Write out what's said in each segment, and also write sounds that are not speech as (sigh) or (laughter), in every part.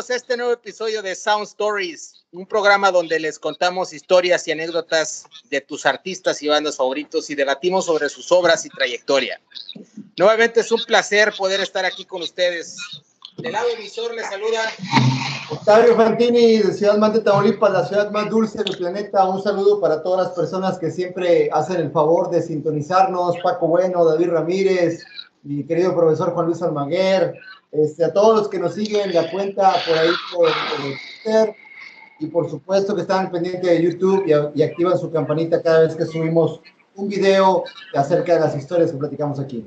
bienvenidos a este nuevo episodio de Sound Stories, un programa donde les contamos historias y anécdotas de tus artistas y bandas favoritos y debatimos sobre sus obras y trayectoria. Nuevamente es un placer poder estar aquí con ustedes. Del lado emisor les saluda Octavio Fantini de Ciudad Mante, Tamaulipas, la ciudad más dulce del planeta. Un saludo para todas las personas que siempre hacen el favor de sintonizarnos. Paco Bueno, David Ramírez, mi querido profesor Juan Luis Almaguer, este, a todos los que nos siguen la cuenta por ahí por, Twitter y por supuesto que están pendientes de YouTube y, activan su campanita cada vez que subimos un video acerca de las historias que platicamos aquí.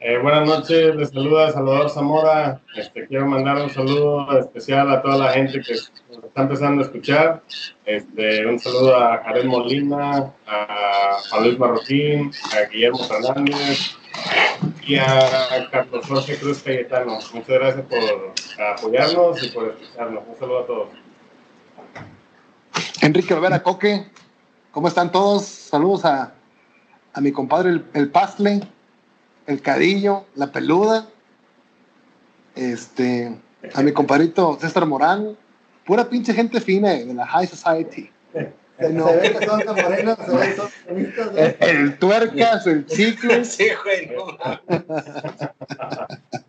Eh, buenas noches, les saluda Salvador Zamora. Este, quiero mandar un saludo especial a toda la gente que está empezando a escuchar. Este, un saludo a Jared Molina, a, a Luis Marroquín, a Guillermo Fernández, y a Carlos Jorge Cruz Cayetano. Muchas gracias por apoyarnos y por escucharnos. Un saludo a todos. Enrique Olvera Coque, ¿cómo están todos? Saludos a, a mi compadre el, el, Pastle, el Cadillo, la Peluda, este, a mi compadrito César Morán, pura pinche gente fina de la High Society. (laughs) (laughs) Se ve que son morenos, se ve que son bonitos. El, el, tuercas, el ciclo. (laughs) Sí, güey, no.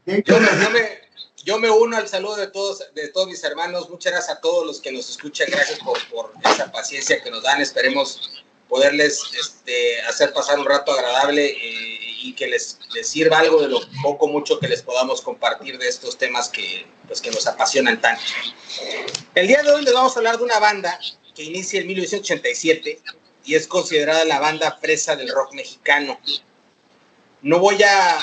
yo, me, yo, me, yo, me, uno al saludo de todos, de todos mis hermanos. Muchas gracias a todos los que nos escuchan. Gracias por, por esa paciencia que nos dan. Esperemos poderles este, hacer pasar un rato agradable eh, y que les, les, sirva algo de lo poco mucho que les podamos compartir de estos temas que, pues, que nos apasionan tanto. El día de hoy les vamos a hablar de una banda que inicia en 1987 y es considerada la banda fresa del rock mexicano. No voy a,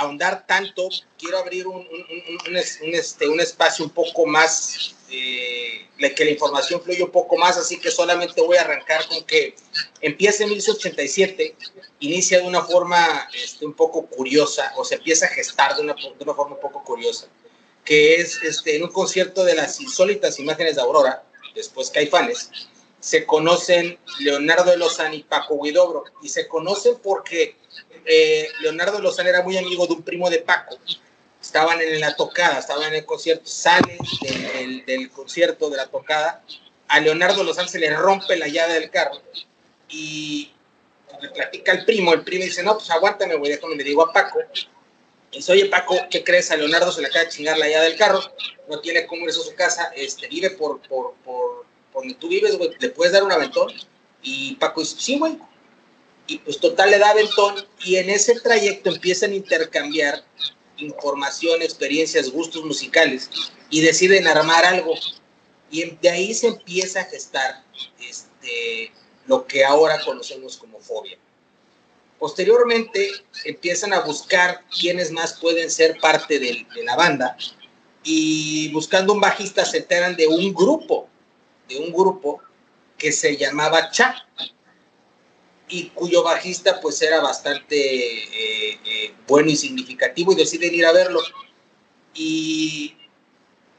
ahondar tanto, quiero abrir un, un, este, un, espacio un poco más, eh, que la información fluya un poco más, así que solamente voy a arrancar con que empieza en 1987, inicia de una forma este, un poco curiosa, o se empieza a gestar de una, de una forma un poco curiosa, que es este, en un concierto de las insólitas imágenes de Aurora, después Caifanes, se conocen Leonardo de Lozán y Paco Guidobro. Y se conocen porque eh, Leonardo de Lozán era muy amigo de un primo de Paco. Estaban en la tocada, estaban en el concierto, sale del, concierto, de la tocada. A Leonardo Lozán se le rompe la llave del carro y le platica al primo. El primo dice: No, pues aguántame, voy déjame, le digo a Paco. Dice, oye Paco, ¿qué crees? A Leonardo se le acaba de chingar la llave del carro, no tiene cómo irse a su casa, este, vive por, por, por, donde tú vives, güey, ¿le puedes dar un aventón? Y Paco dice, sí, güey. Y pues total le da aventón y en ese trayecto empiezan a intercambiar información, experiencias, gustos musicales y deciden armar algo. Y de ahí se empieza a gestar este, lo que ahora conocemos como fobia. Posteriormente empiezan a buscar quiénes más pueden ser parte de, la banda y buscando un bajista se enteran de un grupo, de un grupo que se llamaba Cha y cuyo bajista pues era bastante eh, eh, bueno y significativo y deciden ir a verlo. Y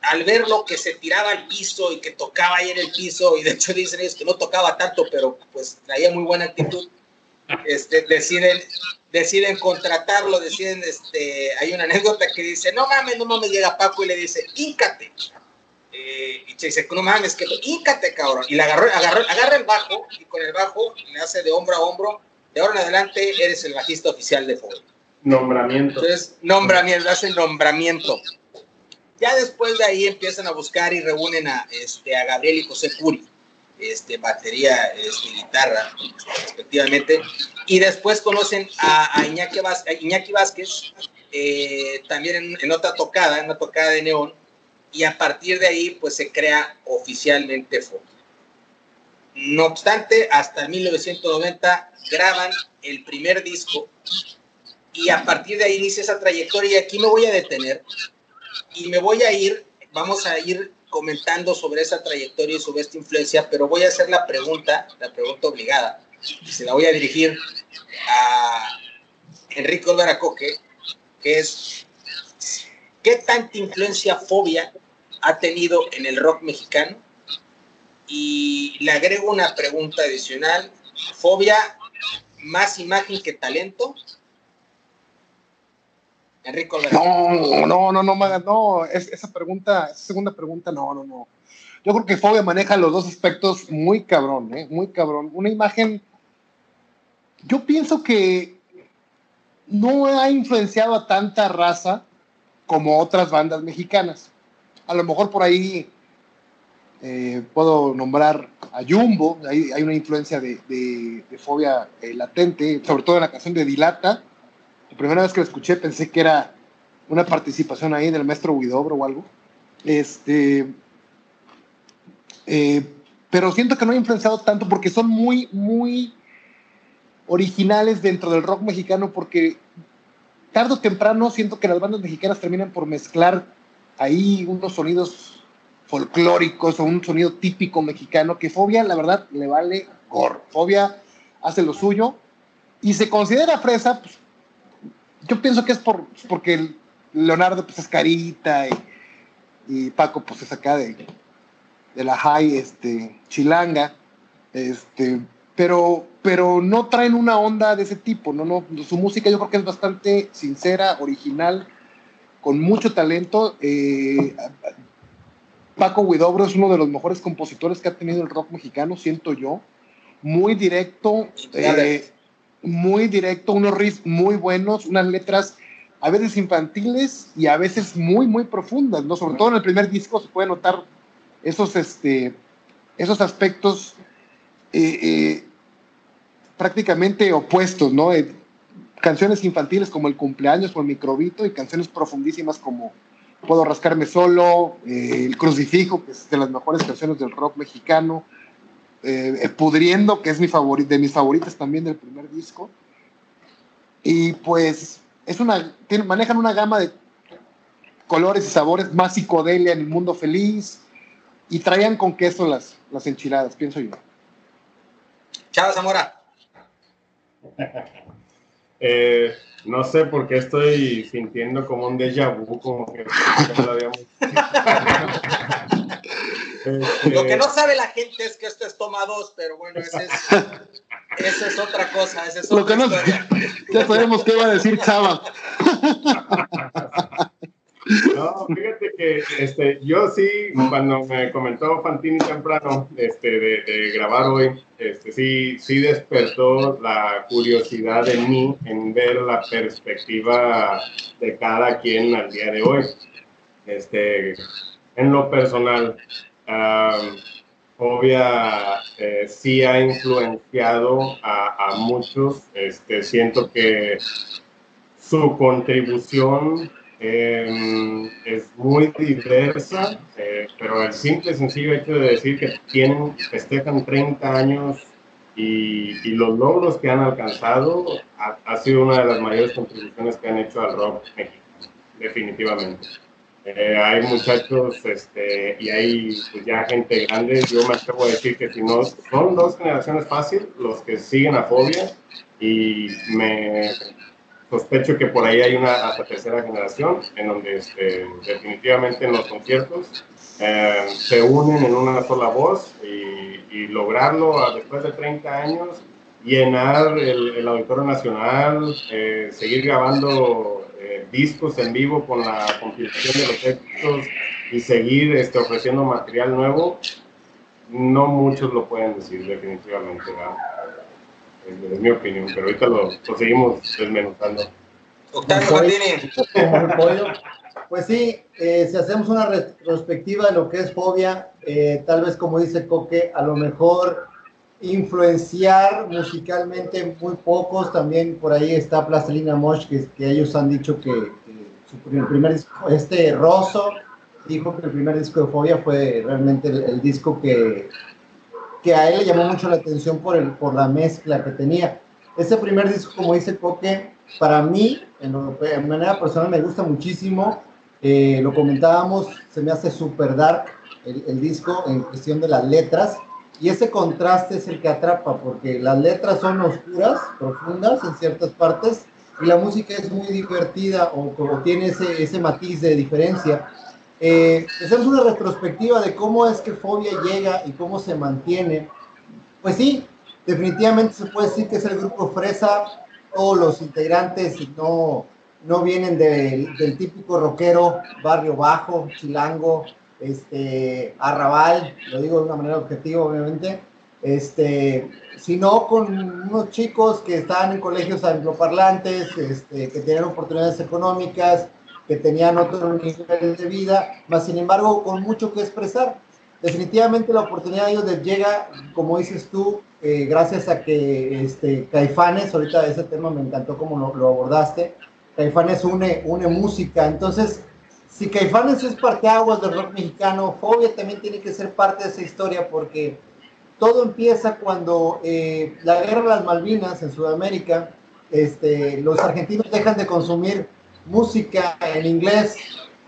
al verlo que se tiraba al piso y que tocaba ahí en el piso, y de hecho dicen ellos que no tocaba tanto, pero pues traía muy buena actitud, este, deciden, deciden contratarlo, deciden, este, hay una anécdota que dice, no mames, no mames, llega Paco y le dice, íncate. Eh, y dice, no mames, que íncate, cabrón. Y le agarró, agarró, agarra el bajo y con el bajo le hace de hombro a hombro. De ahora en adelante eres el bajista oficial de Fuego. Nombramiento. Entonces, nombramiento, hace nombramiento. Ya después de ahí empiezan a buscar y reúnen a, este, a Gabriel y José Puri este, batería, este, guitarra, respectivamente. Y después conocen a, Iñaki, Vázquez, eh, también en, otra tocada, en una tocada de neón, y a partir de ahí, pues se crea oficialmente Foto. No obstante, hasta 1990 graban el primer disco y a partir de ahí inicia esa trayectoria y aquí me voy a detener y me voy a ir, vamos a ir comentando sobre esa trayectoria y sobre esta influencia, pero voy a hacer la pregunta, la pregunta obligada, y se la voy a dirigir a Enrique Olvera Coque, que es, ¿qué tanta influencia fobia ha tenido en el rock mexicano? Y le agrego una pregunta adicional, ¿fobia más imagen que talento? Enrico No, no, no, no, no, esa pregunta, esa segunda pregunta, no, no, no. Yo creo que Fobia maneja los dos aspectos muy cabrón, ¿eh? muy cabrón. Una imagen, yo pienso que no ha influenciado a tanta raza como otras bandas mexicanas. A lo mejor por ahí eh, puedo nombrar a Jumbo, hay, hay una influencia de, fobia eh, latente, sobre todo en la canción de Dilata. La primera vez que lo escuché pensé que era una participación ahí del maestro Huidobro o algo. Este, eh, pero siento que no ha influenciado tanto porque son muy, muy originales dentro del rock mexicano porque tarde o temprano siento que las bandas mexicanas terminan por mezclar ahí unos sonidos folclóricos o un sonido típico mexicano que Fobia, la verdad, le vale gorro. Fobia hace lo suyo y se considera fresa, pues, yo pienso que es por, porque Leonardo pues, es carita y, Paco pues es acá de, de la high este, chilanga, este, pero, pero no traen una onda de ese tipo, ¿no? No, su música yo creo que es bastante sincera, original, con mucho talento. Eh, Paco Huidobro es uno de los mejores compositores que ha tenido el rock mexicano, siento yo. Muy directo, eh, muy directo, unos riffs muy buenos, unas letras a veces infantiles y a veces muy, muy profundas, ¿no? Sobre todo en el primer disco se puede notar esos, este, esos aspectos eh, eh, prácticamente opuestos, ¿no? canciones infantiles como El cumpleaños o El microbito y canciones profundísimas como Puedo rascarme solo, eh, El crucifijo, que es de las mejores canciones del rock mexicano, eh, Pudriendo, que es mi favorito, de mis favoritas también del primer disco. Y pues es una, manejan una gama de colores y sabores, más psicodelia en el mundo feliz, y traían con queso las, las enchiladas, pienso yo. Chao, Zamora. (laughs) eh, no sé por qué estoy sintiendo como un déjà vu, como que lo habíamos... (laughs) Este, lo que no sabe la gente es que esto es toma dos, pero bueno, esa es, es otra cosa. Esa es otra lo que no, (laughs) ya sabemos qué iba a decir Chava. No, fíjate que este, yo sí, cuando me comentó Fantini temprano este, de, grabar hoy, este, sí, sí despertó la curiosidad de mí en ver la perspectiva de cada quien al día de hoy. Este, en lo personal, um, sí ha influenciado a, muchos. Este, siento que su contribución Em, es muy diversa, eh, pero el simple sencillo hecho de decir que tienen, festejan 30 años y, y los logros que han alcanzado ha, sido una de las mayores contribuciones que han hecho al rock mexicano, definitivamente. Eh, hay muchachos este, y hay pues, ya gente grande, yo me atrevo a decir que si no, son dos generaciones fáciles los que siguen a Fobia y me sospecho que por ahí hay una hasta tercera generación en donde este, definitivamente en los conciertos eh, se unen en una sola voz y, lograrlo a, después de 30 años, llenar el, el Auditorio Nacional, eh, seguir grabando eh, discos en vivo con la compilación de los éxitos y seguir este, ofreciendo material nuevo, no muchos lo pueden decir definitivamente. ¿verdad? es mi opinión, pero ahorita lo, seguimos desmenuzando. Pues sí, eh, si hacemos una retrospectiva de lo que es fobia, eh, tal vez como dice Coque, a lo mejor influenciar musicalmente muy pocos, también por ahí está Plastilina Mosh, que, ellos han dicho que, su primer, disco, este Rosso, dijo que el primer disco de Fobia fue realmente el disco que, que a él le llamó mucho la atención por, el, por la mezcla que tenía. Ese primer disco, como dice Coque, para mí, en de manera personal, me gusta muchísimo. Eh, lo comentábamos, se me hace súper dark el, disco en cuestión de las letras. Y ese contraste es el que atrapa, porque las letras son oscuras, profundas en ciertas partes, y la música es muy divertida o, o tiene ese, ese matiz de diferencia. Eh, hacemos una retrospectiva de cómo es que Fobia llega y cómo se mantiene. Pues sí, definitivamente se puede decir que es el grupo Fresa, todos los integrantes, no no vienen del típico rockero, barrio bajo, chilango, este, arrabal, lo digo de una manera objetiva, obviamente, este, sino con unos chicos que estaban en colegios angloparlantes, este, que tenían oportunidades económicas, que tenían otro nivel de vida, más sin embargo con mucho que expresar. Definitivamente la oportunidad de ellos les llega, como dices tú, eh, gracias a que este, Caifanes, ahorita ese tema me encantó como lo, lo abordaste, Caifanes une, une música, entonces si Caifanes es parte aguas del rock mexicano, Fobia también tiene que ser parte de esa historia porque todo empieza cuando eh, la guerra de las Malvinas en Sudamérica, este, los argentinos dejan de consumir música en inglés,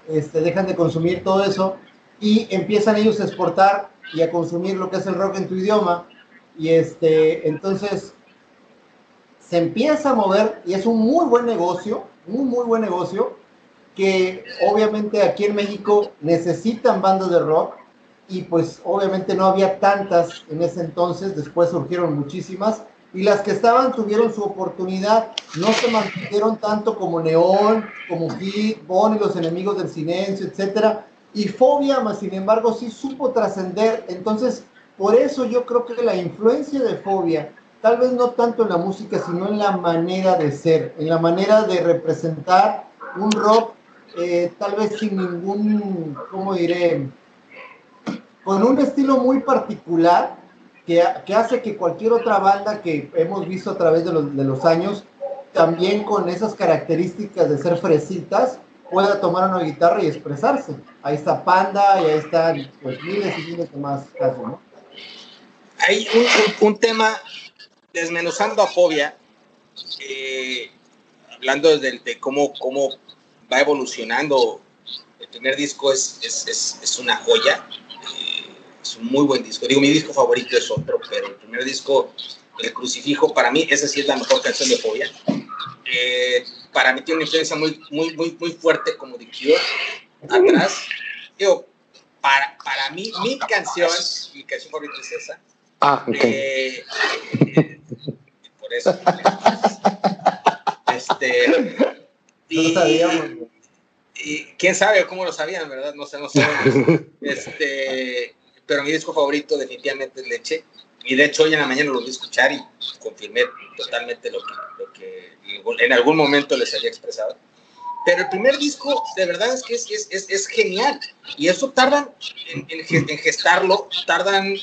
este, dejan de consumir todo eso y empiezan ellos a exportar y a consumir lo que es el rock en tu idioma. Y este, entonces se empieza a mover y es un muy buen negocio, un muy buen negocio que obviamente aquí en México necesitan bandas de rock y pues obviamente no había tantas en ese entonces, después surgieron muchísimas y las que estaban tuvieron su oportunidad, no se mantuvieron tanto como Neón, como Hit, Bon y los enemigos del silencio, etcétera, y Fobia, más sin embargo, sí supo trascender, entonces por eso yo creo que la influencia de Fobia, tal vez no tanto en la música, sino en la manera de ser, en la manera de representar un rock eh, tal vez sin ningún, ¿cómo diré? Con un estilo muy particular que, que, hace que cualquier otra banda que hemos visto a través de los, de los años, también con esas características de ser fresitas, pueda tomar una guitarra y expresarse. Ahí está Panda y ahí están pues miles y miles de más casos, ¿no? Hay un, tema desmenuzando a Fobia, eh, hablando de, de cómo, cómo va evolucionando. El primer disco es, es, es, es una joya, eh, es un muy buen disco. Digo, mi disco favorito es otro, pero el primer disco, El Crucifijo, para mí, esa sí es la mejor canción de Fobia. Eh, para mí tiene una influencia muy, muy, muy, muy fuerte como de Cure atrás. Digo, para, para mí, mi canción, mi canción favorita es esa. Ah, ok. Eh, por eso. (laughs) Este, y, y, quién sabe cómo lo sabían, ¿verdad? No sé, no sé. (laughs) este, pero mi disco favorito definitivamente es Leche. Y de hecho hoy en la mañana lo vi escuchar y confirmé totalmente lo que, lo que en algún momento les había expresado. Pero el primer disco, de verdad es que es, es, es genial. Y eso tardan en, en, en, gestarlo, tardan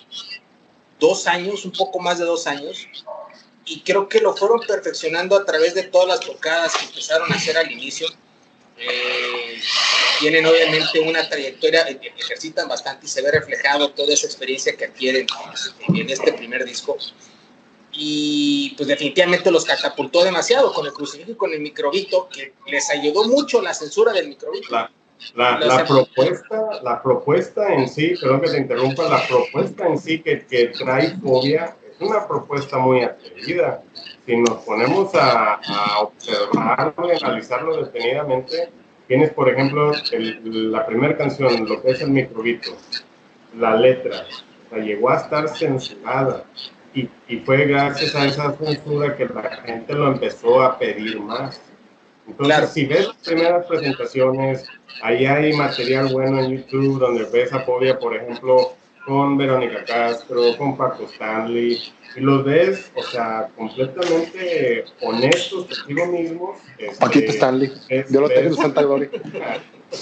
dos años, un poco más de dos años. Y creo que lo fueron perfeccionando a través de todas las tocadas que empezaron a hacer al inicio eh, tienen obviamente una trayectoria, ejercitan bastante y se ve reflejado toda esa experiencia que adquieren en este primer disco. Y pues definitivamente los catapultó demasiado con el crucifijo y con el microbito, que les ayudó mucho la censura del microbito. La, la, la propuesta, la propuesta en sí, perdón que te interrumpa, la propuesta en sí que, que trae Fobia una propuesta muy atrevida si nos ponemos a, a observarlo y analizarlo detenidamente, tienes, por ejemplo, el, la primera canción, lo que es el microbito, la letra, o sea, llegó a estar censurada y, y, fue gracias a esa censura que la gente lo empezó a pedir más. Entonces, claro. si ves las primeras presentaciones, ahí hay material bueno en YouTube donde ves a Fobia, por ejemplo, con Verónica Castro, con Paco Stanley, y los ves, o sea, completamente honestos contigo mismos. Este, Paquito Stanley, es, yo lo tengo en Santa Gloria. (laughs)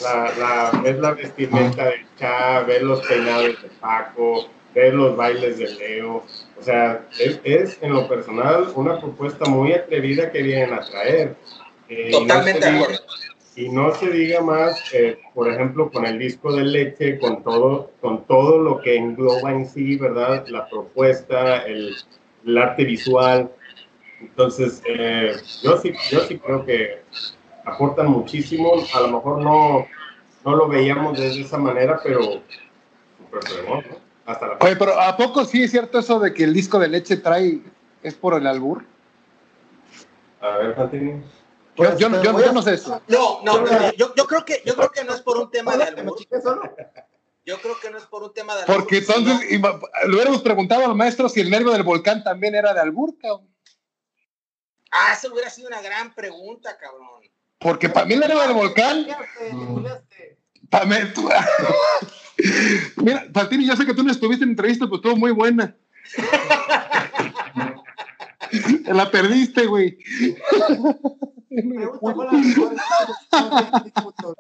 La, la, ves la vestimenta de Cha, ves los peinados de Paco, ves los bailes de Leo, o sea, es, es en lo personal una propuesta muy atrevida que vienen a traer. Eh, Totalmente no y no se diga más, eh, por ejemplo, con el disco de leche, con todo, con todo lo que engloba en sí, ¿verdad? La propuesta, el, el arte visual. Entonces, eh, yo, sí, yo sí creo que aportan muchísimo. A lo mejor no, no lo veíamos de esa manera, pero súper ¿no? Hasta la Oye, pero ¿a poco sí es cierto eso de que el disco de leche trae, es por el albur? A ver, Fantini. Pues, yo, yo, yo, yo, no sé eso. No, no, yo, yo, creo que, yo creo que no es por un (laughs) tema de. Yo creo que no es por un tema de albur. Porque entonces sino... le hubiéramos preguntado al maestro si el nervio del volcán también era de albur, cabrón. Ah, eso hubiera sido una gran pregunta, cabrón. Porque para mí el héroe del volcán. Para mí, tú- (laughs) Mira, Fantini, yo sé que tú no estuviste en entrevista, pero estuvo muy buena. (laughs) Te la perdiste, güey.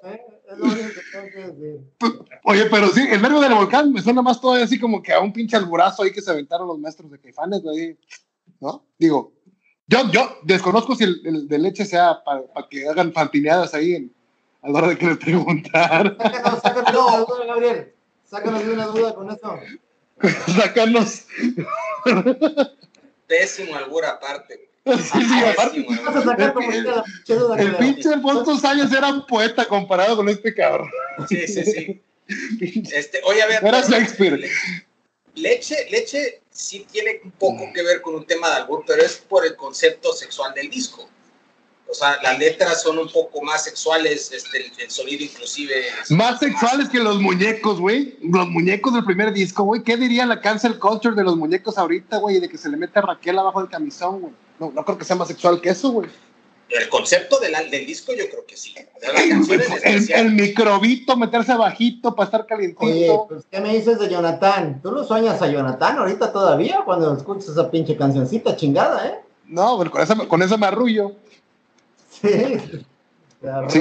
¿eh? Oye, pero sí, el verbo del volcán me suena más todavía así como que a un pinche alburazo ahí que se aventaron los maestros de Caifanes, güey. ¿No? Digo, yo, yo desconozco si el, el de leche sea para que hagan fantineadas ahí en, a la hora de que les preguntar. Sácanos, sácanos una duda, Gabriel. Sácanos de una duda con eso. (laughs) Sacarnos. Pésimo albur aparte. (laughs) Sí, sí, aparte, Pésimo Vas a albur. sacar como quiera la pinche duda que el le- pinche Alfonso Sayas era un poeta comparado con este cabrón. Sí, sí, sí. (laughs) Este, oye, a ver. Era Shakespeare. Le- Leche, leche sí tiene un poco que ver con un tema de albur, pero es por el concepto sexual del disco. O sea, las letras son un poco más sexuales, este, el, el sonido inclusive. es Más sexuales que los muñecos, güey. Los muñecos del primer disco, güey. ¿Qué diría la cancel culture de los muñecos ahorita, güey? De que se le mete a Raquel abajo del camisón, güey. No, no creo que sea más sexual que eso, güey. El concepto del, del disco yo creo que sí. El, microbito, meterse abajito para estar Oye, calientito. pues, ¿qué me dices de Jonathan? ¿Tú lo sueñas a Jonathan ahorita todavía cuando escuchas esa pinche cancioncita chingada, eh? No, bueno, con eso, con eso me arrullo. Sí. Sí. (laughs)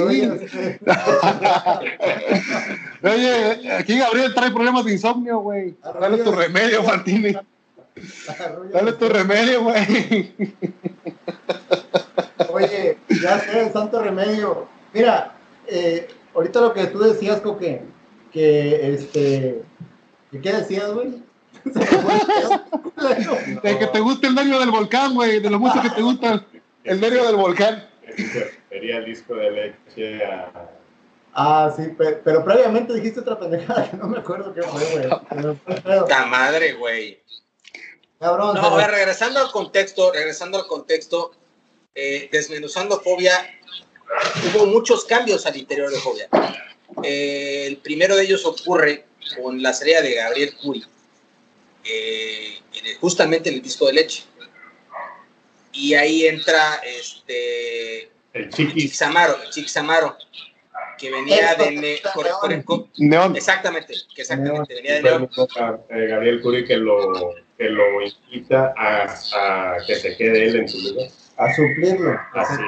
Oye, aquí Gabriel trae problemas de insomnio, güey. Dale tu remedio, arrollas. Dale tu remedio, güey. Oye, ya sé, el santo remedio. Mira, eh, ahorita lo que tú decías, Coque, que este. ¿Qué decías, güey? (laughs) De que te guste el nervio del volcán, güey. De lo mucho que te gusta el nervio del volcán. (laughs) Sería el disco de leche a... Ah, sí, pe- pero previamente dijiste otra pendejada que no me acuerdo qué fue, güey. (laughs) Se me fue el pedo. ¡Ta madre, güey! Cabrón, No, regresando al contexto, regresando al contexto, eh, desmenuzando Fobia, hubo muchos cambios al interior de Fobia. Eh, el primero de ellos ocurre con la serie de Gabriel Curi, eh, justamente en el disco de leche. Y ahí entra este El Chiquis. Chiquis Amaro, Chiquis Amaro, que venía de Ne- Neón. exactamente, que exactamente, venía de eh, Gabriel Curi que lo, que lo invita a, a que se quede él en su lugar. A suplirlo. Así.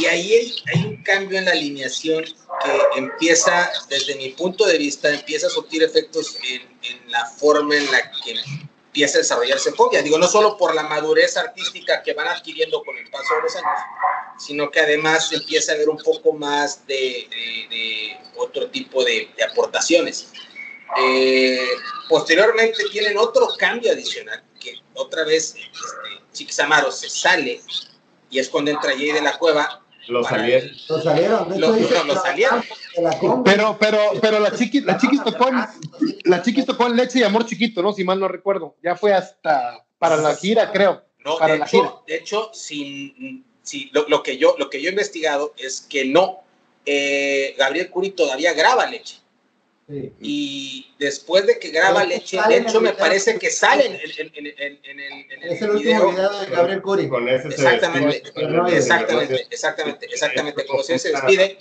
Y ahí hay, hay un cambio en la alineación que empieza, desde mi punto de vista, empieza a surtir efectos en, en la forma en la que empieza a desarrollarse Fobia. Digo, no solo por la madurez artística que van adquiriendo con el paso de los años, sino que además empieza a haber un poco más de, otro tipo de, aportaciones. Eh, posteriormente tienen otro cambio adicional, que otra vez este, Chiquis se sale y es cuando entra Jay de la Cueva. Lo salieron. Lo salieron, de hecho Lo- lo que salieron. Pero, pero, pero la chiquis, la chiquis tocó en, la chiquis tocó en leche y amor chiquito, ¿no? Si mal no recuerdo. Ya fue hasta para la gira, creo. No, Para de la hecho, gira. de hecho sin, sin- lo, lo que yo, lo que yo he investigado es que no. eh, Gabriel Curi todavía graba leche. Sí. Y después de que graba leche, de hecho me parece que sale en, en- en- en- en el, en el Es el último video de Gabriel Curi. Con ese se Exactamente, exactamente, exactamente, exactamente. Como si se despide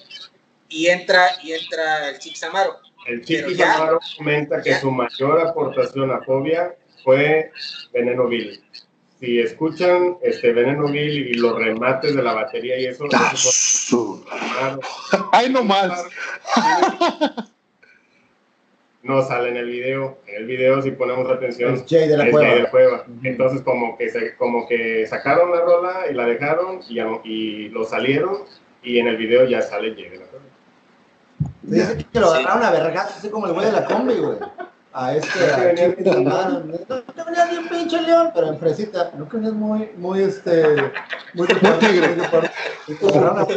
y entra, y entra el Chiquis Amaro. El Pero Chiquis ya- Amaro comenta que ya- su mayor aportación a Fobia fue Veneno Bill. Si escuchan este Veneno Bill y los remates de la batería y eso, eso fue. Ay, no más. No sale en el video. En el video, si ponemos atención, Es Jay de la es Cueva. Jay de la Cueva. Entonces, como que, se, como que sacaron la rola y la dejaron y, y lo salieron y en el video ya sale Jay de la Cueva. Dice que lo Sí. agarraron a vergazos, así como el güey de la combi, güey. A este, a Chiquis Amaro. No te venías bien pinche león, pero en fresita. No que venías muy, muy, este, muy tigre.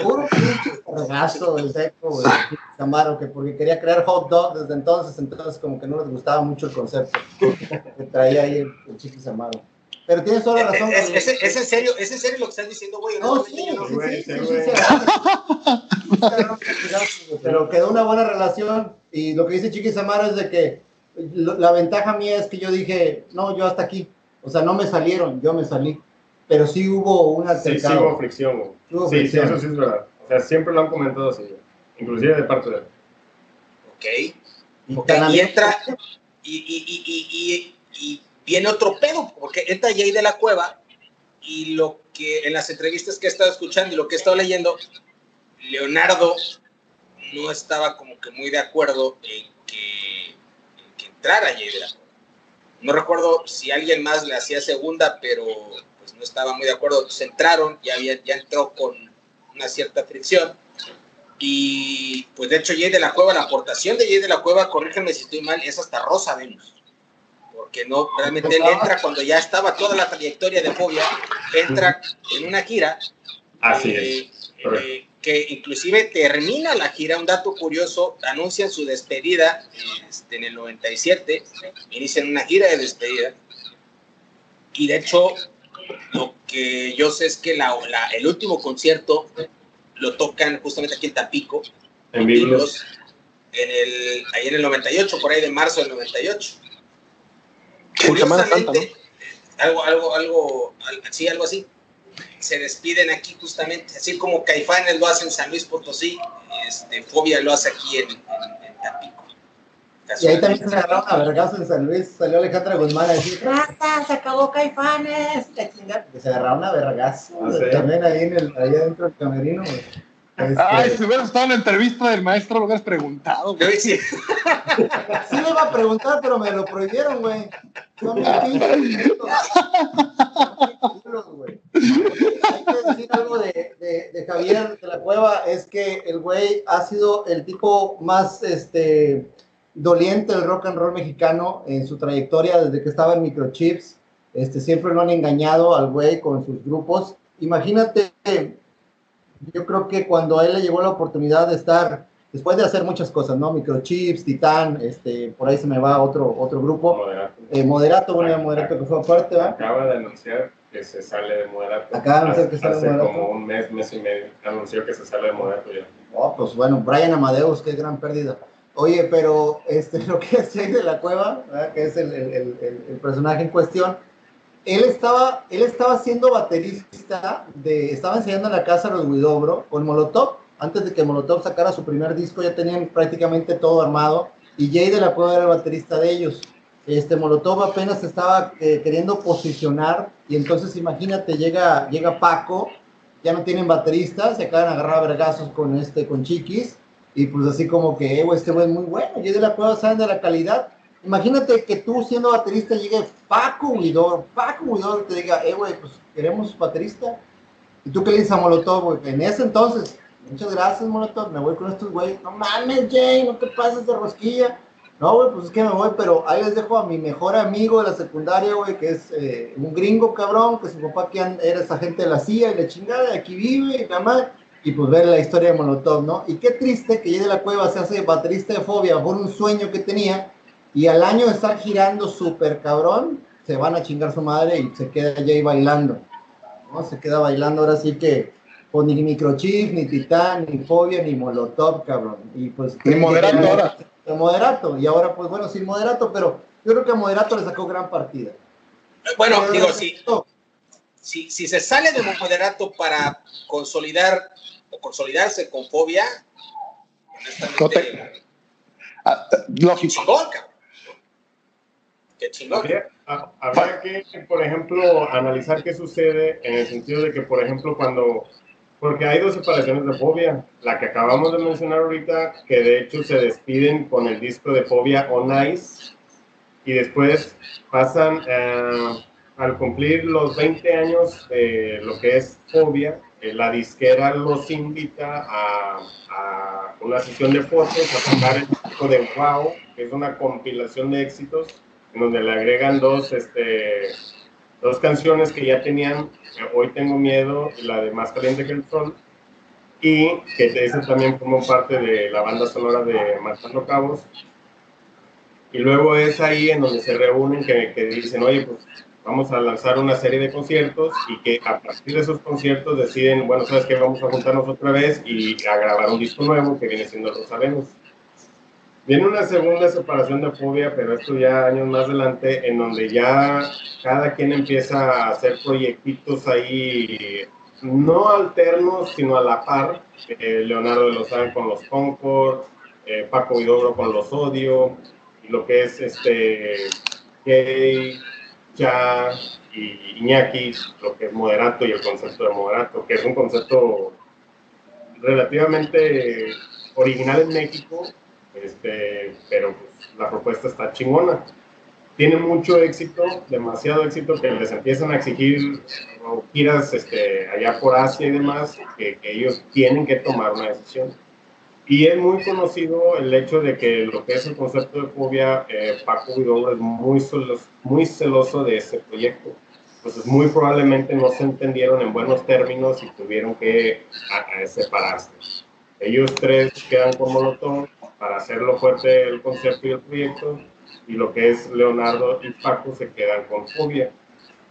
Puro pinche vergazo el seco, güey. Chiquis Amaro, que porque quería crear hot dog desde entonces, entonces como que no les gustaba mucho el concepto que traía ahí el, el Chiquis Amaro. Pero tienes toda la razón. ¿Es, es- es en serio, ¿Es en serio lo que estás diciendo, güey? No, Honestamente, sí, yo no- sí, güey, sí, sí, Pero quedó una buena relación y lo que dice Chiquis Amaro es de que la ventaja mía es que yo dije, no, yo hasta aquí. O sea, no me salieron, yo me salí. Pero sí hubo un Sí, sí hubo fricción. Hubo Sí, sí, eso sí es verdad. O sea, siempre lo han comentado así, inclusive de parte de él. Ok. okay. Y entra, y, y, y, y, viene otro pedo, porque entra Jay de la Cueva, y lo que en las entrevistas que he estado escuchando y lo que he estado leyendo, Leonardo no estaba como que muy de acuerdo en que, en que entrara Jay Cueva. No recuerdo si alguien más le hacía segunda, pero pues no estaba muy de acuerdo. Entonces entraron, ya, había, ya entró con una cierta fricción. Y pues de hecho Jay de la Cueva, la aportación de Jay de la Cueva, corrígeme si estoy mal, es hasta Rosa Venus. Porque no, realmente él entra cuando ya estaba toda la trayectoria de Fobia, entra en una gira. Así eh, es. Eh, que inclusive termina la gira, un dato curioso, anuncian su despedida este, en el 97, inician una gira de despedida, y de hecho lo que yo sé es que la, la, el último concierto lo tocan justamente aquí en Tampico, en Biblos, en el, ahí en el 98, por ahí de marzo del 98. Curiosamente, Santa, ¿no? algo, algo, algo, sí, algo así se despiden aquí justamente, así como Caifanes lo hace en San Luis Potosí, este, Fobia lo hace aquí en, en, en Tampico. Y ahí también se agarraron a vergazo en San Luis, salió Alejandra Guzmán a decir, ¡Rata, se acabó Caifanes! Que se agarraron a vergazo, Ah, ¿sí? también ahí, en el, ahí adentro del camerino, güey. Este, Ay, si hubieras estado en la entrevista del maestro, lo hubieras preguntado. Güey. decía, Sí le iba a preguntar, pero me lo prohibieron, güey. Son. Culos, güey. Hay que decir algo de, de, de Javier de la Cueva, es que el güey ha sido el tipo más este, doliente del rock and roll mexicano en su trayectoria desde que estaba en Microchips. Este, siempre lo han engañado al güey con sus grupos. Imagínate, yo creo que cuando a él le llegó la oportunidad de estar después de hacer muchas cosas, ¿no? Microchips, Titán, este, por ahí se me va otro, otro grupo. Moderato. Eh, Moderato, bueno, Moderato que fue aparte, ¿va? Acaba de anunciar que se sale de Moderato. Acaba de anunciar que Hace- sale de hace Moderato. como un mes, mes y medio, anunció que se sale de Moderato ya. Oh, pues bueno, Brian Amadeus, qué gran pérdida. Oye, pero este, (laughs) lo que es Jay de la Cueva, ¿verdad? que es el- el- el- el personaje en cuestión, él estaba, él estaba siendo baterista, de, estaba enseñando en la casa los Widobro con Molotov. Antes de que Molotov sacara su primer disco, ya tenían prácticamente todo armado. Y Jay de la Cueva era el baterista de ellos. Este Molotov apenas estaba eh, queriendo posicionar. Y entonces, imagínate, llega, llega Paco, ya no tienen bateristas, se acaban de agarrar a vergazos con, este, con Chiquis. Y pues así como que, eh, este güey es muy bueno. Jay de la Cueva saben de la calidad. Imagínate que tú siendo baterista llegue Paco Huidor, Paco Huidor te diga, eh, güey, pues queremos baterista. ¿Y tú qué le dices a Molotov, güey? En ese entonces, muchas gracias, Molotov, me voy con estos güeyes. No mames, Jay, no te pases de rosquilla. No, güey, pues es que me voy, pero ahí les dejo a mi mejor amigo de la secundaria, güey, que es eh, un gringo cabrón, que su papá an- era esa gente de la CIA y la chingada, aquí vive, y nada más. Y pues ver la historia de Molotov, ¿no? Y qué triste que Jay de la Cueva se hace baterista de Fobia por un sueño que tenía, y al año de estar girando súper cabrón, se van a chingar su madre y se queda Jay bailando. ¿no? Se queda bailando ahora sí que, pues ni microchip, ni titán, ni fobia, ni molotov, cabrón. Y pues. Ni moderato ahora. De moderato. Y ahora, pues bueno, sin moderato, pero yo creo que a moderato le sacó gran partida. bueno, Pero, digo, si, no, si, si se sale de moderato para consolidar o consolidarse con fobia, honestamente, No te- Ah, lógico. chingón, cabrón. Qué chingón. Habría, ha- habría que, por ejemplo, analizar qué sucede en el sentido de que, por ejemplo, cuando... Porque hay dos separaciones de fobia. La que acabamos de mencionar ahorita, que de hecho se despiden con el disco de fobia On Ice. Y después pasan, eh, al cumplir los 20 años de lo que es fobia, eh, la disquera los invita a, a una sesión de fotos, a sacar el disco de Wow, que es una compilación de éxitos en donde le agregan dos, este, dos canciones que ya tenían, Hoy Tengo Miedo y la de Más Caliente que el Sol, y que ese también formó parte de la banda sonora de Matando Cabos. Y luego es ahí en donde se reúnen que, que dicen, oye, pues vamos a lanzar una serie de conciertos y que a partir de esos conciertos deciden, bueno, sabes que vamos a juntarnos otra vez y a grabar un disco nuevo que viene siendo Rosa Venus. Viene una segunda separación de fobia, pero esto ya años más adelante, en donde ya cada quien empieza a hacer proyectitos ahí no alternos, sino a la par. Eh, Leonardo de Lozán con los Concord, eh, Paco Vidobro con los Odio, y lo que es este Kay, Ya y Iñaki, lo que es moderato y el concepto de moderato, que es un concepto relativamente original en México, este, pero pues, la propuesta está chingona. Tiene mucho éxito, demasiado éxito, que les empiezan a exigir giras este, allá por Asia y demás, que, ellos tienen que tomar una decisión. Y es muy conocido el hecho de que lo que es el concepto de fobia, eh, Paco Vidobro es muy celoso, muy celoso de ese proyecto. Entonces, muy probablemente no se entendieron en buenos términos y tuvieron que separarse. Ellos tres quedan con Molotov para hacerlo fuerte el concepto y el proyecto, y lo que es Leonardo y Paco se quedan con Fobia.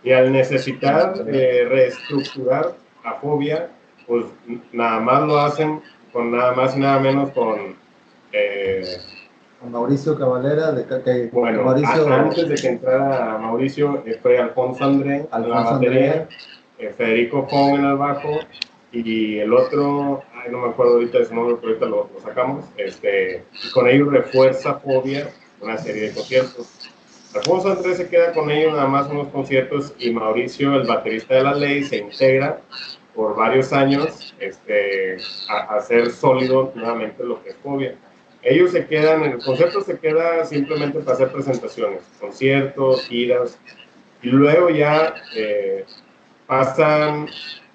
Y al necesitar eh, reestructurar a Fobia, pues nada más lo hacen con nada más y nada menos con... Eh, Mauricio Cavalera, de que, bueno, Mauricio, antes de que entrara Mauricio, eh, fue Alfonso André en la batería, Federico Fong en el bajo y el otro, no me acuerdo ahorita de su nombre, pero ahorita lo, sacamos, este, con ellos refuerza Fobia una serie de conciertos. Alfonso Andrés se queda con ellos nada más unos conciertos y Mauricio, el baterista de la ley, se integra por varios años este, a, hacer sólido nuevamente lo que es Fobia. Ellos se quedan, el concierto se queda simplemente para hacer presentaciones, conciertos, giras, y luego ya eh, pasan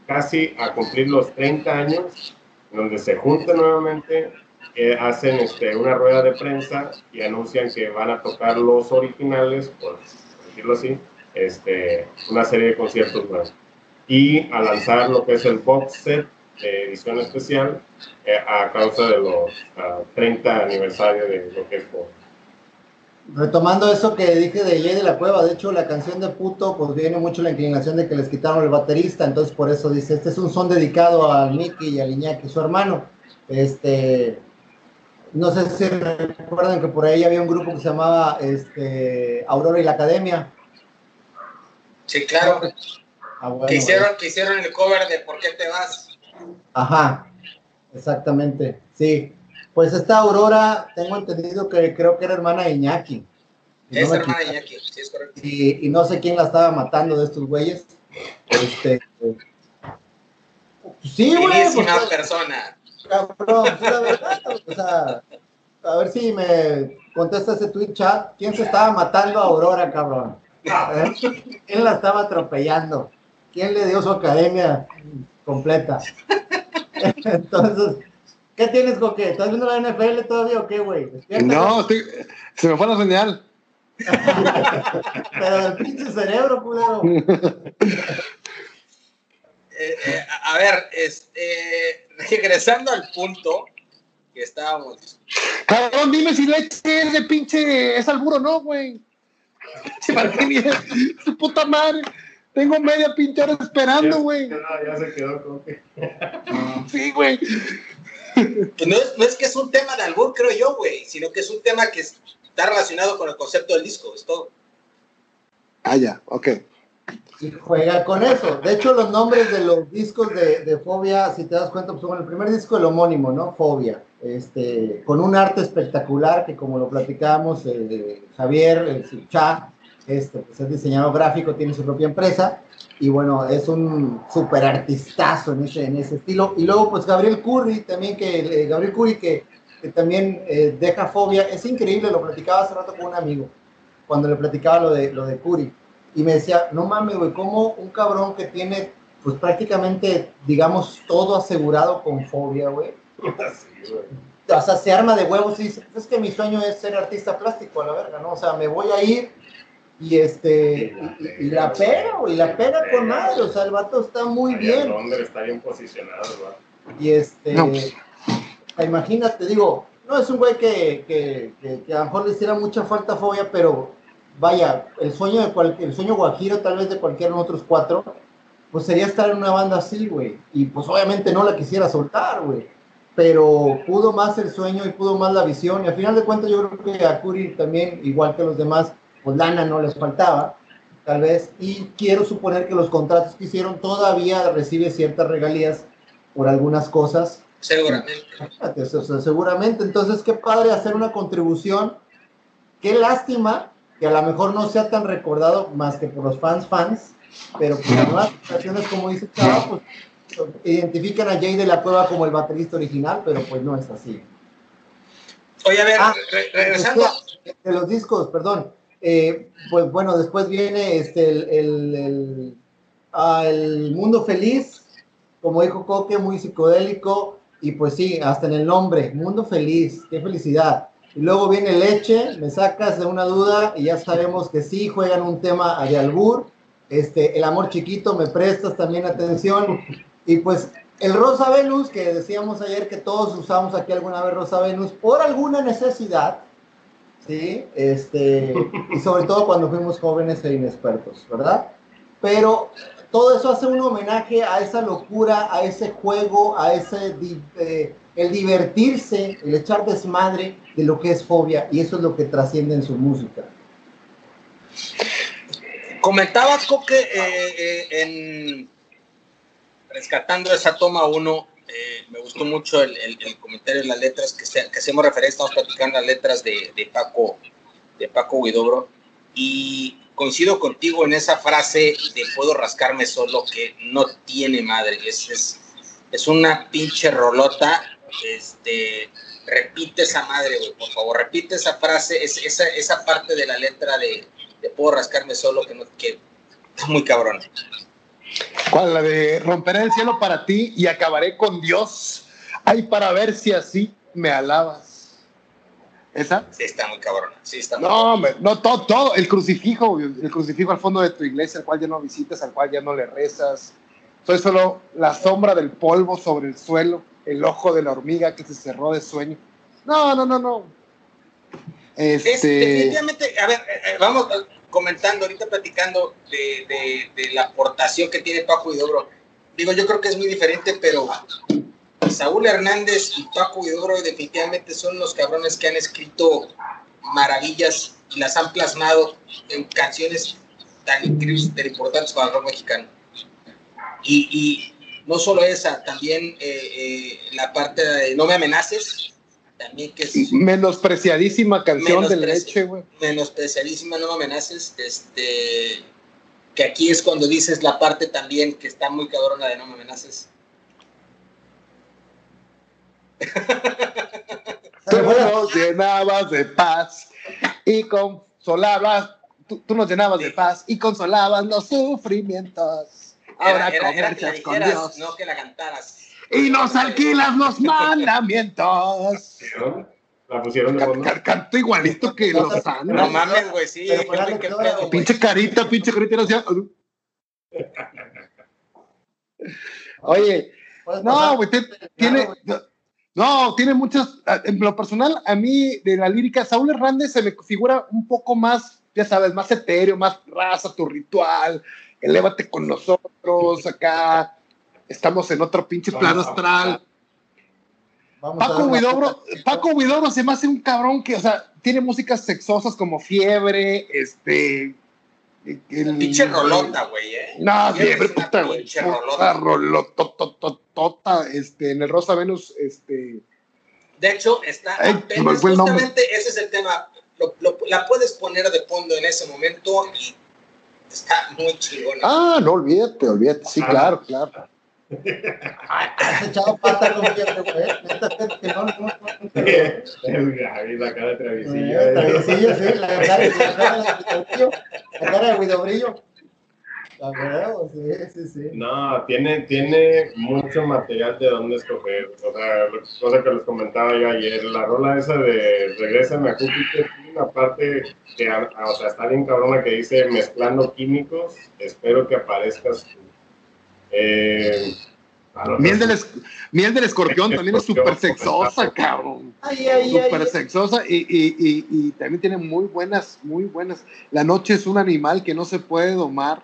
casi a cumplir los 30 años, donde se juntan nuevamente, eh, hacen este, una rueda de prensa y anuncian que van a tocar los originales, por, decirlo así, este, una serie de conciertos nuevos. Y a lanzar lo que es el box set de edición especial eh, a causa de los 30 ah, aniversarios de lo que retomando eso que dije de Jay de la Cueva, de hecho la canción de Puto pues viene mucho la inclinación de que les quitaron el baterista, entonces por eso dice, este es un son dedicado al Nicky y al Iñaki, su hermano. Este, no sé si recuerdan que por ahí había un grupo que se llamaba este, Aurora y la Academia. Sí, claro. Ah, que, hicieron, que hicieron el cover de ¿Por qué te vas? Ajá, exactamente, sí. Pues esta Aurora, tengo entendido que creo que era hermana de Iñaki. Es hermana de Iñaki, sí, es correcto. Y, no sé quién la estaba matando de estos güeyes. Este, sí, güey. Pues, una persona. Cabrón, la verdad, o sea, a ver si me contesta ese tweet chat. ¿Quién se estaba matando a Aurora, cabrón? ¿Eh? ¿Quién la estaba atropellando? ¿Quién le dio su academia completa? (laughs) Entonces, ¿Qué tienes, Coque? ¿Estás viendo la NFL todavía o qué, güey? No, se me fue la señal. (laughs) Pero del pinche cerebro, culero. (laughs) Eh, eh, a ver, este, regresando al punto que estábamos. Cabrón, dime si leche es de pinche. Es alburo, ¿no, güey? (laughs) Su puta madre. Tengo media pinche hora esperando, güey. Ya, se quedó, Coque. Sí, güey. (laughs) No es, no es que es un tema de albur, creo yo, güey, sino que es un tema que está relacionado con el concepto del disco, es todo. Ah, ya, ok. Y juega con eso. De hecho, los nombres de los discos de, Fobia, si te das cuenta, pues son el primer disco, el homónimo, ¿no? Fobia. Este, con un arte espectacular que, como lo platicábamos, eh, Javier, el Cha, este, pues es diseñador gráfico, tiene su propia empresa y bueno, es un súper artistazo en ese, en ese estilo. Y luego, pues Gabriel Curry, también que, eh, Gabriel Curry que, también eh, deja fobia, es increíble, lo platicaba hace rato con un amigo, cuando le platicaba lo de, lo de Curry, y me decía, no mames, güey, como un cabrón que tiene, pues prácticamente, digamos, todo asegurado con fobia, (laughs) güey. O sea, se arma de huevos y dice, es que mi sueño es ser artista plástico, a la verga, ¿no? O sea, me voy a ir y este, y, la pega, y la pega con madre, o sea, el vato está muy bien. El está bien posicionado, Y este, pues. imagínate, digo, no es un güey que, que, que, a lo mejor le hiciera mucha falta fobia, pero vaya, el sueño de cualquier, el sueño guajiro tal vez de cualquiera de nosotros cuatro, pues sería estar en una banda así, güey. Y pues obviamente no la quisiera soltar, güey. Pero pudo más el sueño y pudo más la visión. Y al final de cuentas yo creo que a Curi también, igual que los demás, pues lana no les faltaba, tal vez, y quiero suponer que los contratos que hicieron todavía recibe ciertas regalías por algunas cosas. Seguramente. seguramente, entonces qué padre hacer una contribución. Qué lástima que a lo mejor no sea tan recordado más que por los fans fans, pero por las nuevas generaciones, como dice Chava, pues identifican a Jay de la Cueva como el baterista original, pero pues no es así. Oye, a ver, ah, regresando. De los discos, perdón. Eh, pues bueno, después viene este, el, ah, el, Mundo Feliz, como dijo Coque, muy psicodélico, y pues sí, hasta en el nombre, Mundo Feliz, qué felicidad. Y luego viene Leche, me sacas de una duda y ya sabemos que sí, juegan un tema de albur. Este, el amor chiquito, me prestas también atención. Y pues el Rosa Venus, que decíamos ayer que todos usamos aquí alguna vez Rosa Venus, por alguna necesidad, ¿sí? Este, y sobre todo cuando fuimos jóvenes e inexpertos, ¿verdad? Pero todo eso hace un homenaje a esa locura, a ese juego, a ese eh, el divertirse, el echar desmadre de lo que es fobia, y eso es lo que trasciende en su música. Comentabas, Coque, eh, eh, en rescatando esa toma uno, eh, me gustó mucho el, comentario de las letras que, hacemos referencia, estamos platicando las letras de, Paco, de Paco Guidobro, y coincido contigo en esa frase de puedo rascarme solo que no tiene madre, es, es, es una pinche rolota, este, repite esa madre, por favor, repite esa frase, es, esa, esa parte de la letra de, de puedo rascarme solo que no, que está muy cabrón. ¿Cuál? La de romperé el cielo para ti y acabaré con Dios. Ay, para ver si así me alabas. ¿Esa? Sí, está muy cabrón. Sí, está no, no, todo, todo. El crucifijo, el crucifijo al fondo de tu iglesia, al cual ya no visitas, al cual ya no le rezas. Soy solo la sombra del polvo sobre el suelo, el ojo de la hormiga que se cerró de sueño. No, no, no, no. Este... definitivamente, a ver, eh, eh, vamos, comentando, ahorita platicando de, la aportación que tiene Paco Dobro, Digo, yo creo que es muy diferente, pero Saúl Hernández y Paco Dobro definitivamente son los cabrones que han escrito maravillas y las han plasmado en canciones tan increíbles, tan importantes para el rock mexicano. Y, no solo esa, también eh, eh, la parte de No me amenaces, también que es menospreciadísima canción de leche, güey. Menospreciadísima, no me amenaces, este que aquí es cuando dices la parte también que está muy cabrona de no me amenaces. (laughs) tú nos llenabas de paz y consolabas, tú, nos llenabas de paz y consolabas los sufrimientos. Ahora era, con Dios. No que la cantaras y nos alquilas los mandamientos. La pusieron de fondo. Canto igualito que los santos. No mames, güey, sí. pinche carita, pinche carita. No Oye, no, güey, tiene. No, tiene muchas. En lo personal, a mí, de la lírica, Saúl Hernández se me figura un poco más, ya sabes, más etéreo, más raza, tu ritual, elévate con nosotros, acá estamos en otro pinche plano astral. Paco Huidobro, Paco Huidobro se me hace un cabrón que, o sea, tiene músicas sexosas como Fiebre, este... El, pinche rolota, güey, ¿eh? No, fiebre, puta, güey. Rolota. rolotototota, este, en el Rosa Venus, este... De hecho, está apenas, justamente ese es el tema. la puedes poner de fondo en ese momento y está muy chingona. Ah, no, olvídate, olvídate. Sí, claro, claro. Has echado pata con que no, no, (laughs) La cara de Travisillo. Travisillo, sí, la cara de Guidobrillo. La cara de Guidobrillo. Sí, sí, sí. No, tiene, tiene mucho material de dónde escoger. O sea, cosa que les comentaba yo ayer, la rola esa de Regrésame a Júpiter tiene una parte que, o sea, está bien cabrona que dice mezclando químicos, espero que aparezcas tú. Eh, miel, del miel, del escorpión también es súper sexosa, cabrón. Súper sexosa y, y, y, también tiene muy buenas, muy buenas. La noche es un animal que no se puede domar,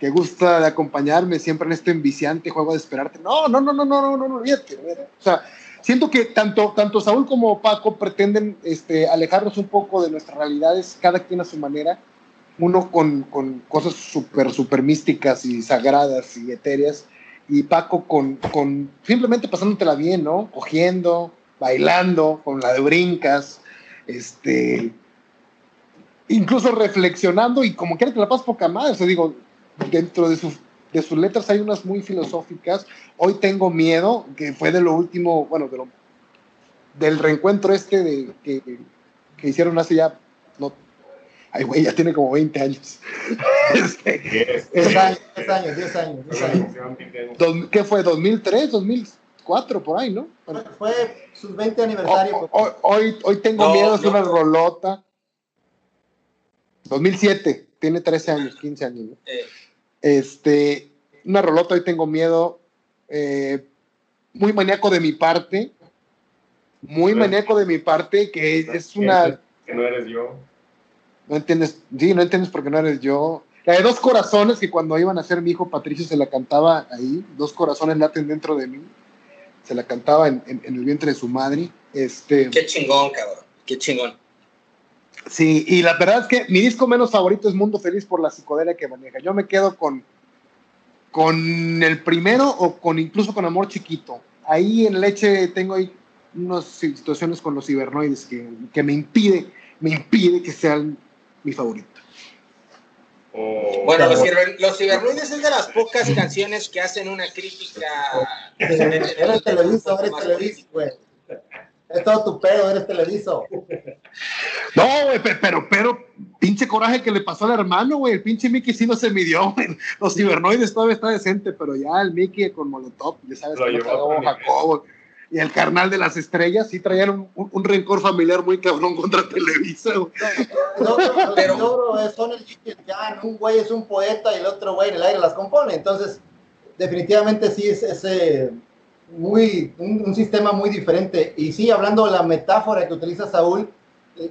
que gusta de acompañarme siempre en este enviciante juego de esperarte. No, no, no, no, no, no, no, no, olvídate. O sea, siento que tanto, tanto Saúl como Paco pretenden este, alejarnos un poco de nuestras realidades, cada quien a su manera uno con, con cosas súper, súper místicas y sagradas y etéreas, y Paco con, con simplemente pasándotela bien, ¿no? Cogiendo, bailando, con la de brincas, este, incluso reflexionando y como quiera que la pasas poca madre, o sea, digo, dentro de sus, de sus letras hay unas muy filosóficas, hoy tengo miedo, que fue de lo último, bueno, de lo, del reencuentro este de, que, que hicieron hace ya, ay güey, ya tiene como 20 años. (laughs) Este, 10 años, 10 años, 10 años. 10 años. ¿Qué fue? ¿2003? 2004, por ahí, ¿no? Bueno, fue su 20 aniversario. Hoy, hoy, hoy, tengo no, miedo, es no, una rolota. 2007, tiene 13 años, 15 años. ¿no? Eh. Este, una rolota, hoy tengo miedo. Eh, muy maníaco de mi parte. Muy maníaco de mi parte, que es una. Que no eres yo. No entiendes, sí, no entiendes porque no eres yo. La de dos corazones, que cuando iban a ser mi hijo Patricio se la cantaba ahí, dos corazones laten dentro de mí, se la cantaba en, en, en el vientre de su madre. Este, Qué chingón, cabrón, qué chingón. Sí, y la verdad es que mi disco menos favorito es Mundo Feliz por la psicodelia que maneja. Yo me quedo con, con el primero o con incluso con Amor Chiquito. Ahí en Leche tengo ahí unas situaciones con los cibernoides que, que me impide, me impide que sean mi favorito. Oh, bueno, los, ciber, los, cibernoides es de las pocas canciones que hacen una crítica. Eres (laughs) televiso, eres televiso, güey. Es todo tu pedo, eres televiso. No, güey, pero, pero, pinche coraje que le pasó al hermano, güey. El pinche Mickey sí no se midió, (laughs) güey. Los cibernoides todavía está decente, pero ya el Mickey con Molotov, ya sabes Lo que lo llevó. Jacobo. Y el carnal de las estrellas sí traían un, un- un rencor familiar muy cabrón contra Televisa, güey. No, pero, Pero- no, bro, son el yin y el yang. Un güey es un poeta y el otro güey en el aire las compone. Entonces, definitivamente sí es ese muy, un, un sistema muy diferente. Y sí, hablando de la metáfora que utiliza Saúl,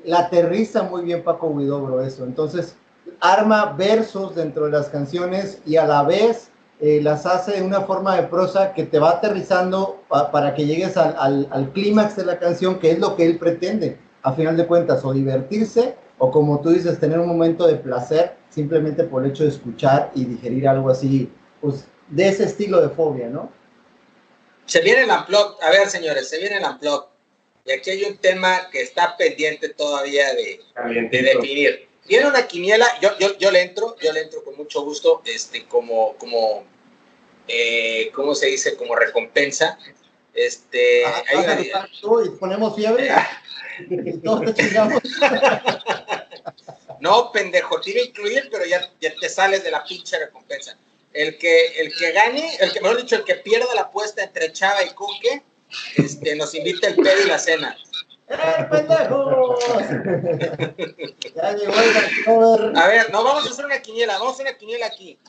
la aterriza muy bien Paco Huidobro eso. Entonces, arma versos dentro de las canciones y a la vez eh, las hace de una forma de prosa que te va aterrizando pa- para que llegues al, al- al clímax de la canción, que es lo que él pretende, a final de cuentas, o divertirse, o como tú dices, tener un momento de placer simplemente por el hecho de escuchar y digerir algo así, pues de ese estilo de fobia, ¿no? Se viene el unplug. A ver, señores, se viene el unplug. Y aquí hay un tema que está pendiente todavía de, definir. Tiene una quiniela, yo, yo, yo le entro, yo le entro con mucho gusto, este, como, como, eh, ¿cómo se dice? Como recompensa. Este, Ah, hay una- y ponemos fiebre y (laughs) todos te chingamos. no, pendejo, te incluir, pero ya, ya te sales de la pinche recompensa. El que, el que gane, el que, mejor dicho, el que pierda la apuesta entre Chava y Coque, este, nos invita el pedo y la cena. ¡Eh, pendejos! ya llegó el cover. A ver, no, vamos a hacer una quiniela, vamos a hacer una quiniela aquí.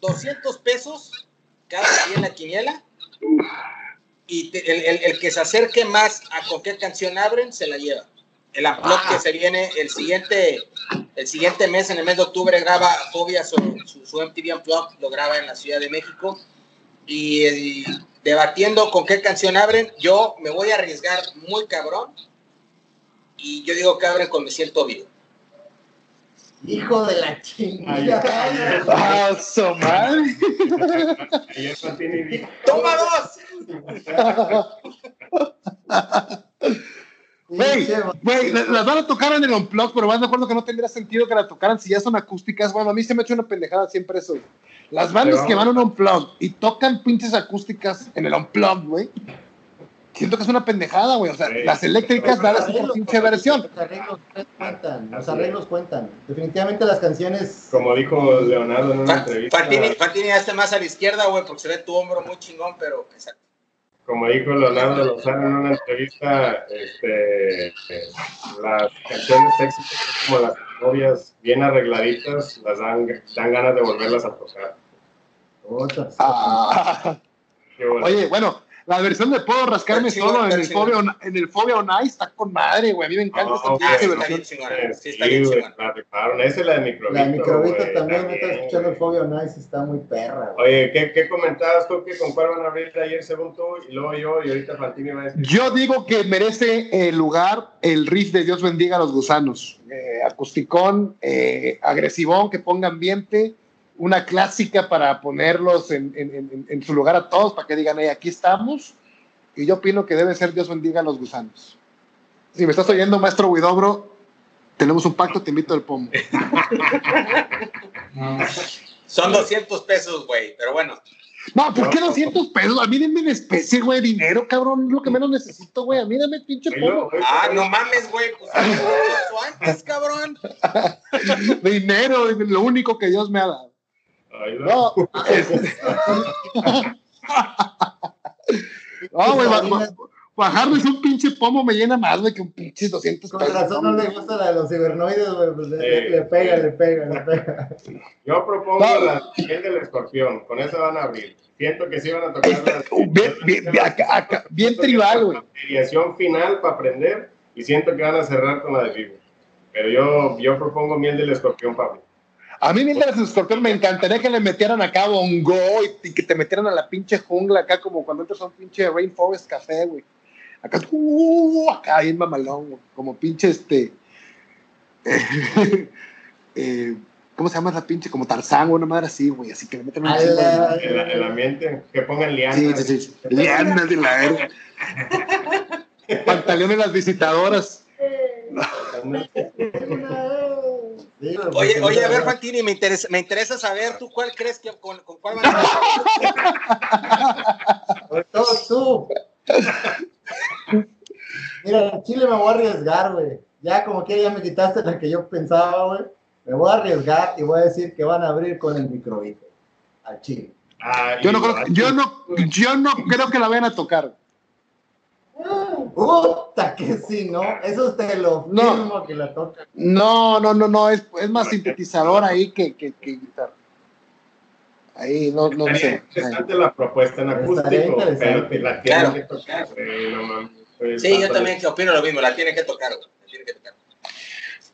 200 pesos cada día en la quiniela. Y te- el, el- el que se acerque más a con qué canción abren, se la lleva. El upload que se viene el siguiente, el siguiente mes, en el mes de octubre, graba Fobia su, su, su MTV Unplugged, lo graba en la Ciudad de México. Y, y debatiendo con qué canción abren, yo me voy a arriesgar muy cabrón. Y yo digo que abren con Me Siento Vivo. Hijo de la chingada. ¡Ah, su madre! ¡Toma dos! Güey, las van a tocar en el Unplugged, pero vas de acuerdo que no tendría sentido que la tocaran si ya son acústicas. Bueno, a mí se me ha hecho una pendejada siempre eso. Las bandas Pero- que van a un Unplugged y tocan pinches acústicas en el Unplugged, güey, siento que es una pendejada, güey. O sea, Sí. las eléctricas dan su pinche versión. Los arreglos cuentan, los arreglos cuentan. Definitivamente las canciones. como dijo Leonardo en una Fa- entrevista, Fantini, Fantini hazte más a la izquierda, güey, porque se ve tu hombro muy chingón, pero exacto. como dijo Leonardo Lozano en una entrevista, este, eh, las canciones sexy como las novias bien arregladitas, las dan, dan ganas de volverlas a tocar. Otras. Ah, Qué bueno. oye, bueno, la versión de puedo rascarme solo en el. Fobia on, en el Fobia on Ice, está con madre, güey. A mí me encanta esta versión. Sí, está bien chingona. Esa es la de microbito. La de microbito también, me está también, escuchando el güey. Fobio Nice, está muy perra, güey. Oye, ¿qué, ¿qué comentabas tú que con cuál van a abrir ayer según tú? Y luego yo, y ahorita Fantini va a decir. Yo digo que merece el lugar el riff de Dios bendiga a los gusanos. Eh, acusticón, eh, agresivón, que ponga ambiente, una clásica para ponerlos en, en- en- en su lugar a todos, para que digan, hey, aquí estamos. Y yo opino que debe ser Dios bendiga a los gusanos. Si me estás oyendo, maestro Huidobro, tenemos un pacto, te invito al pomo. (laughs) Son 200 pesos, güey, pero bueno. No, ¿por qué 200 pesos? A mí denme en especie, güey, dinero, cabrón, es lo que menos necesito, güey. A mí dame pinche pomo. Ah, no mames, güey. Pues (laughs) eso antes, cabrón. Dinero, es lo único que Dios me ha dado. No. No, (laughs) no, güey, ba- ba- bajarles un pinche pomo me llena más, güey, que un pinche 200 Con pesos. razón no le gusta la de los cibernoides, güey, pues le, le- le pega, le pega, le pega. Yo propongo No. la piel del escorpión. Con esa van a abrir. Siento que sí van a tocar Este, las- bien, bien, bien, acá- acá, bien tribal, güey. La mediación final para aprender. Y siento que van a cerrar con la de vivo. Pero yo, yo propongo miel del escorpión, Pablo. A mí, mientras el escorpión, me encantaría que le metieran acá bongo y, y que te metieran a la pinche jungla acá, como cuando entras a un pinche Rainforest Café, güey. Acá, uh, acá bien mamalón, güey. Como pinche este. eh, ¿Cómo se llama esa pinche? Como Tarzán, güey, una madre así, güey. Así que le meten un A chingo de- la- El, el ambiente, que pongan lianas. Sí, sí, sí. Lianas de la verga. Pantalones las visitadoras. Oye, oye, a ver, Fantini, me interesa, me interesa saber tú cuál crees que con, con cuál van a (laughs) Sobre todo tú. Mira, en Chile me voy a arriesgar, güey. Ya como que ya me quitaste la que yo pensaba, güey. Me voy a arriesgar y voy a decir que van a abrir con el microbito. Al Chile. Yo no, creo, yo, no, yo no creo que la vayan a tocar. Puta que sí, ¿no? Eso te lo No. firmo que la toca. No, no, no, no, es, es más sintetizador ahí que, que, que guitarra. Ahí, no, no sé. Interesante la propuesta en acústico, pero te la tienen Claro. que tocar. güey, no. Pues, Sí, yo también opino lo mismo, la tiene que tocar, güey. La tiene que tocar.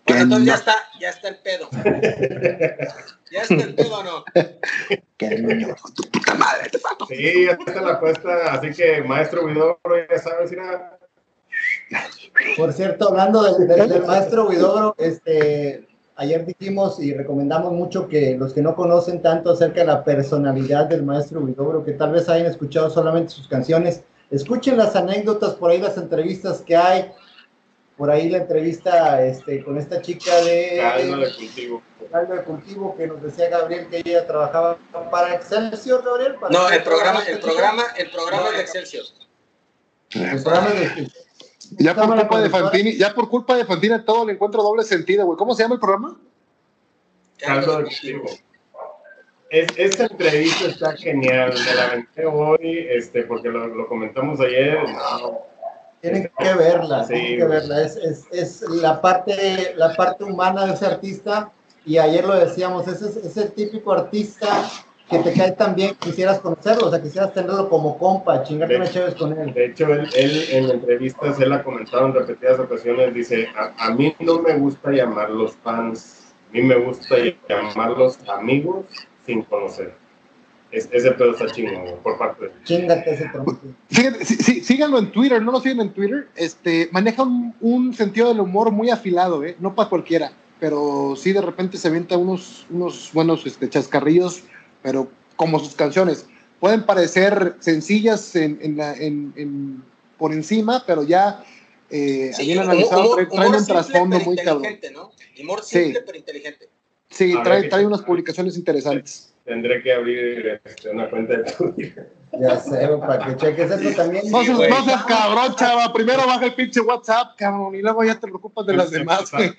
Bueno, entonces ya está, ya está el pedo. (laughs) Ya está el pedo, ¿no? (laughs) Que niño, tu puta madre, te mato. Sí, ya está la apuesta, así que maestro Widobro, ya sabes, mira, Por cierto, hablando del, del- del maestro Huidobro, este, ayer dijimos y recomendamos mucho que los que no conocen tanto acerca de la personalidad del maestro Huidobro, que tal vez hayan escuchado solamente sus canciones, escuchen las anécdotas, por ahí las entrevistas que hay, por ahí la entrevista este, con esta chica de de cultivo. Caldo de Cultivo que nos decía Gabriel que ella trabajaba para Excelsior, Gabriel. ¿Para No, el programa, el programa, el programa de Excelsior. El programa de Ya por culpa de. Fantini, ya por culpa de Fantini todo le encuentro doble sentido, güey. ¿Cómo se llama el programa? Caldo de cultivo. Es, esta entrevista está genial, me la aventé hoy, este, porque lo, lo comentamos ayer. no, Tienen que verla, Sí, tienen que verla. Es, es, es la, parte, la parte humana de ese artista. Y ayer lo decíamos, ese es, es el típico artista que te cae tan bien quisieras conocerlo, o sea, quisieras tenerlo como compa, chingarte una chévere con él. De hecho, él, él en entrevistas, él ha comentado en repetidas ocasiones, dice, a, a mí no me gusta llamarlos fans, a mí me gusta llamarlos amigos sin conocer. Es, ese pedo está chingón, por parte de él. Chingate ese. Fíjate, sí, sí, síganlo en Twitter, no lo siguen en Twitter. Este, maneja un, un sentido del humor muy afilado, ¿eh? No para cualquiera, pero sí de repente se avienta unos, unos buenos este, chascarrillos, pero como sus canciones. Pueden parecer sencillas en, en la- en- en- por encima, pero ya eh, Sí, bien analizado, humor- trae, traen humor un simple, trasfondo muy cabrón. inteligente, ¿no? Humor Sí. simple pero inteligente. Sí, Habrá trae, trae unas publicaciones interesantes. Tendré que abrir este, una cuenta de Twitter. Ya sé, para que cheques eso también. No seas, no seas cabrón, chava. Primero baja el pinche WhatsApp, cabrón, y luego ya te preocupas de las demás, güey.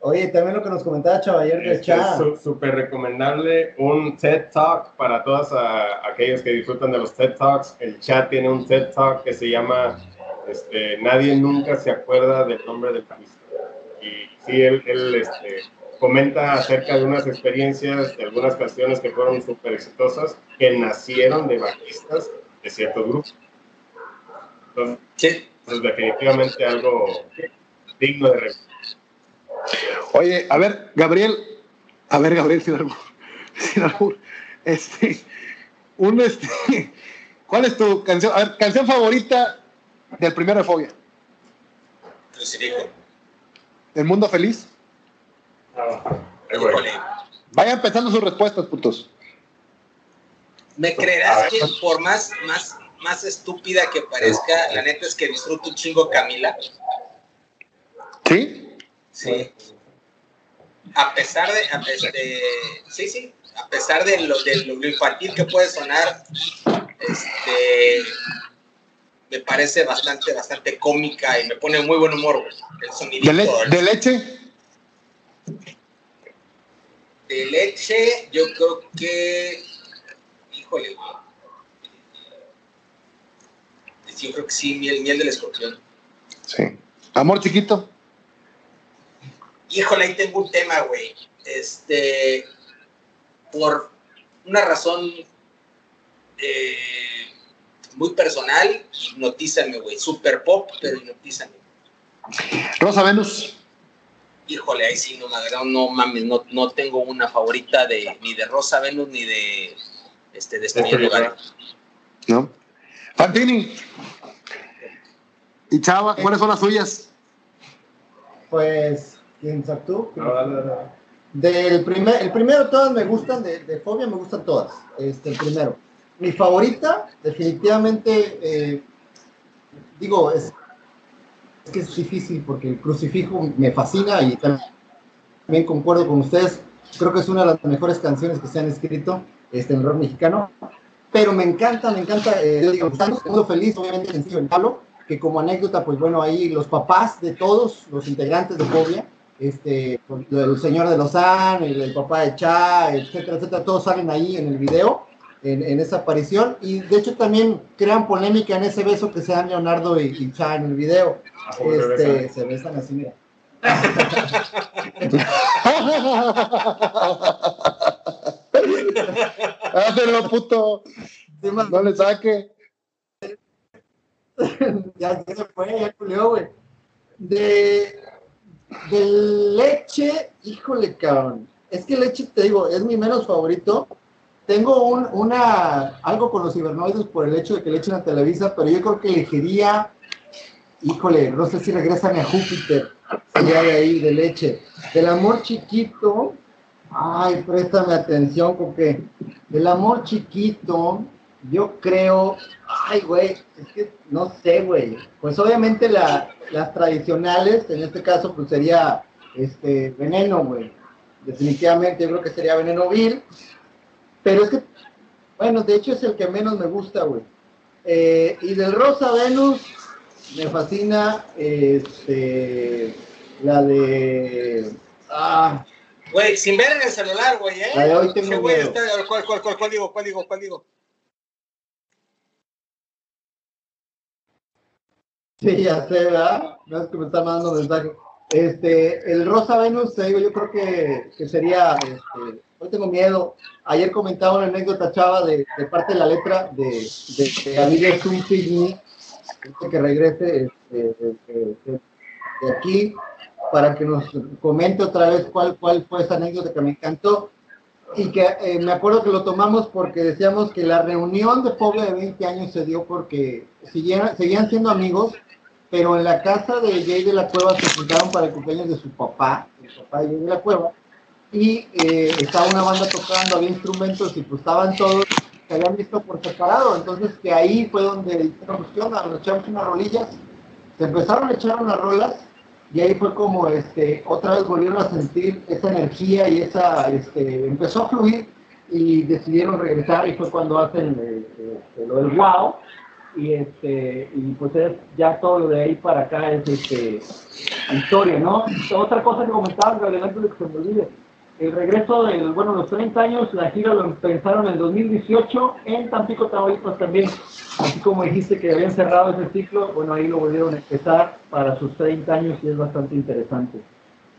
Oye, también lo que nos comentaba Chavaller de Este, Cha. su- Súper recomendable un TED Talk para todos a- aquellos que disfrutan de los TED Talks. El chat tiene un TED Talk que se llama este, Nadie nunca se acuerda del nombre del artista. Y sí, él, él, este, comenta acerca de unas experiencias, de algunas canciones que fueron súper exitosas, que nacieron de bajistas de ciertos grupos. Entonces, Sí. pues, definitivamente algo digno de Oye, a ver, Gabriel, a ver, Gabriel, sin albur, (laughs) sin albur, este, un, este, ¿cuál es tu canción, a ver, canción favorita del primero de Fobia? Crucifijo. ¿Del Mundo Feliz? Vayan empezando sus respuestas, putos. ¿Me creerás que por más, más, más estúpida que parezca, la neta es que disfruto un chingo Camila? ¿Sí? Sí. A pesar de, a pesar de- sí, sí, a pesar de lo, de lo infantil que puede sonar, este, me parece bastante, bastante cómica y me pone muy buen humor, güey. El sonidito ¿De, le- de leche? De leche, yo creo que, híjole, güey. Yo creo que sí, miel, miel del escorpión. Sí. ¿Amor chiquito? Híjole, ahí tengo un tema, güey. Este, por una razón eh, muy personal, hipnotízame, güey. Super pop, pero hipnotízame. Rosa Venus. Híjole, ahí sí, no, no, no mames, no, no tengo una favorita de ni de Rosa Venus ni de este de este Este lugar. ¿No? Fantini. ¿Y Chava, cuáles son las suyas? Pues, ¿quién sabes tú? No, dale, dale. Del primer, el primero todas me gustan, de, de Fobia me gustan todas. Este, el primero. Mi favorita, definitivamente, eh, digo, es que es difícil porque el crucifijo me fascina y también concuerdo con ustedes. Creo que es una de las mejores canciones que se han escrito este, en el rock mexicano. Pero me encanta, me encanta, eh, yo digo, Mundo Feliz, obviamente sencillo en Pablo, que como anécdota, pues bueno, ahí los papás de todos los integrantes de Fobia, este, el señor de Lozán, el, el papá de Cha, etcétera, etcétera, todos salen ahí en el video, en, en esa aparición, y de hecho también crean polémica en ese beso que se dan Leonardo y, y Cha en el video. ¿A poco se Este, besan? se besan así, mira. (laughs) Hácelo, puto. No le saque. ya, (laughs) ya se fue, ya culió, güey. De, de leche, híjole, cabrón. Es que leche, te digo, es mi menos favorito. Tengo un, una, algo con los cibernoides por el hecho de que le echen a Televisa, pero yo creo que elegiría, híjole, no sé si regresan a Júpiter, sería de ahí, de leche. Del amor chiquito, ay, préstame atención, porque del amor chiquito, yo creo, ay, güey, es que no sé, güey. Pues obviamente la- las tradicionales, en este caso, pues sería este veneno, güey. Definitivamente, yo creo que sería veneno vil. Pero es que, bueno, de hecho es el que menos me gusta, güey. Eh, y del Rosa Venus, me fascina este, la de. Ah, Güey, sin ver en el celular, güey, ¿eh? De hoy tengo güey, está- ¿cuál, cuál, cuál, cuál digo? ¿Cuál digo? ¿Cuál digo? Sí, ya sé, ¿verdad? No es que me está mandando mensaje. Este, el Rosa Venus, te digo, yo creo que, que sería, este, hoy tengo miedo. Ayer comentaba una anécdota, chava, de, parte de la letra de, de, de Sunfigny, que regrese este, de, de- aquí para que nos comente otra vez cuál, cuál fue esa anécdota que me encantó. Y que eh, me acuerdo que lo tomamos porque decíamos que la reunión de Fobia de 20 años se dio porque siguieron, seguían siendo amigos, pero en la casa de Jay de la Cueva se juntaron para el cumpleaños de su papá, el papá de Jay de la Cueva, y eh, estaba una banda tocando, había instrumentos y pues estaban todos, se habían visto por separado, entonces que ahí fue donde dijeron, nos echamos unas rolillas, se empezaron a echar unas rolas y ahí fue como este otra vez volvieron a sentir esa energía y esa este empezó a fluir y decidieron regresar y fue cuando hacen eh, eh, lo del wow y este y pues es ya todo lo de ahí para acá es este historia no otra cosa que antes de que se me olvide el regreso del bueno los 30 años la gira lo empezaron en el 2018 en Tampico Tamaulipas también así como dijiste que habían cerrado ese ciclo, bueno, ahí lo volvieron a empezar para sus 30 años y es bastante interesante.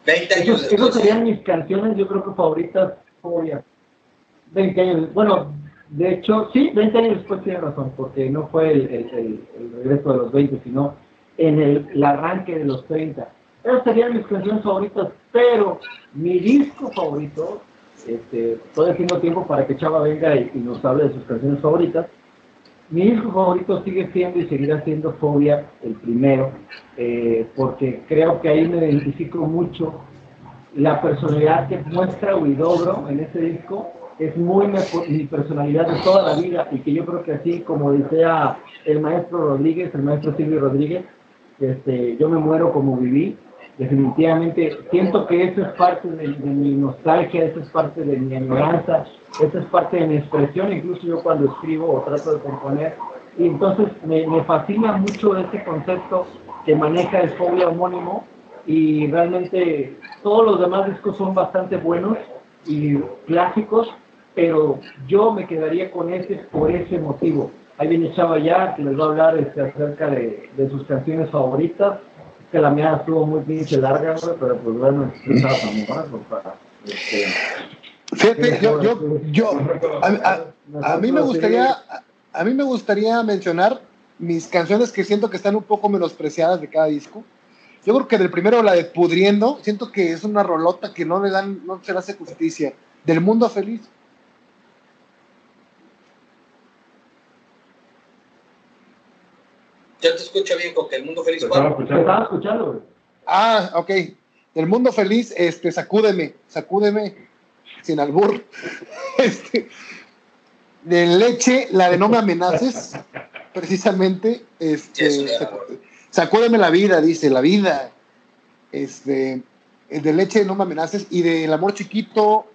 20 años Esos, serían mis canciones, yo creo que favoritas, obvias. 20 años, bueno, de hecho, sí, 20 años después tiene razón, porque no fue el, el- el- el regreso de los 20, sino en el, el arranque de los 30. Esas serían mis canciones favoritas, pero mi disco favorito, este, todavía tengo tiempo para que Chava venga y, nos hable de sus canciones favoritas. Mi disco favorito sigue siendo y seguirá siendo Fobia, el primero, eh, porque creo que ahí me identifico mucho la personalidad que muestra Huidobro en ese disco es muy mi personalidad de toda la vida y que yo creo que así como decía el maestro Rodríguez, el maestro Silvio Rodríguez, este, yo me muero como viví. Definitivamente siento que eso es parte de, mi nostalgia, eso es parte de mi añoranza, eso es parte de mi expresión, incluso yo cuando escribo o trato de componer. Y entonces me, fascina mucho ese concepto que maneja el fobia homónimo y realmente todos los demás discos son bastante buenos y clásicos, pero yo me quedaría con ese por ese motivo. Ahí viene Chava ya, que les va a hablar este, acerca de sus canciones favoritas, que la mía estuvo muy pinche larga, güey, pero pues bueno, estaba tan pues, para, este, Fíjate, yo, yo, yo, a, a- a mí me gustaría, a mí me gustaría mencionar mis canciones que siento que están un poco menospreciadas de cada disco. Yo creo que del primero, la de Pudriendo, siento que es una rolota que no le dan, no se le hace justicia. Del mundo feliz. Yo te escucho bien, con que el mundo feliz. Estaba escuchando. estaba escuchando, güey. Ah, ok. Del mundo feliz, este, sacúdeme, sacúdeme, sin albur. (laughs) Este, de leche, la de no me amenaces, (laughs) precisamente, este, Sí, sacúdeme la vida, dice, la vida. Este, el de leche, no me amenaces, y del amor chiquito,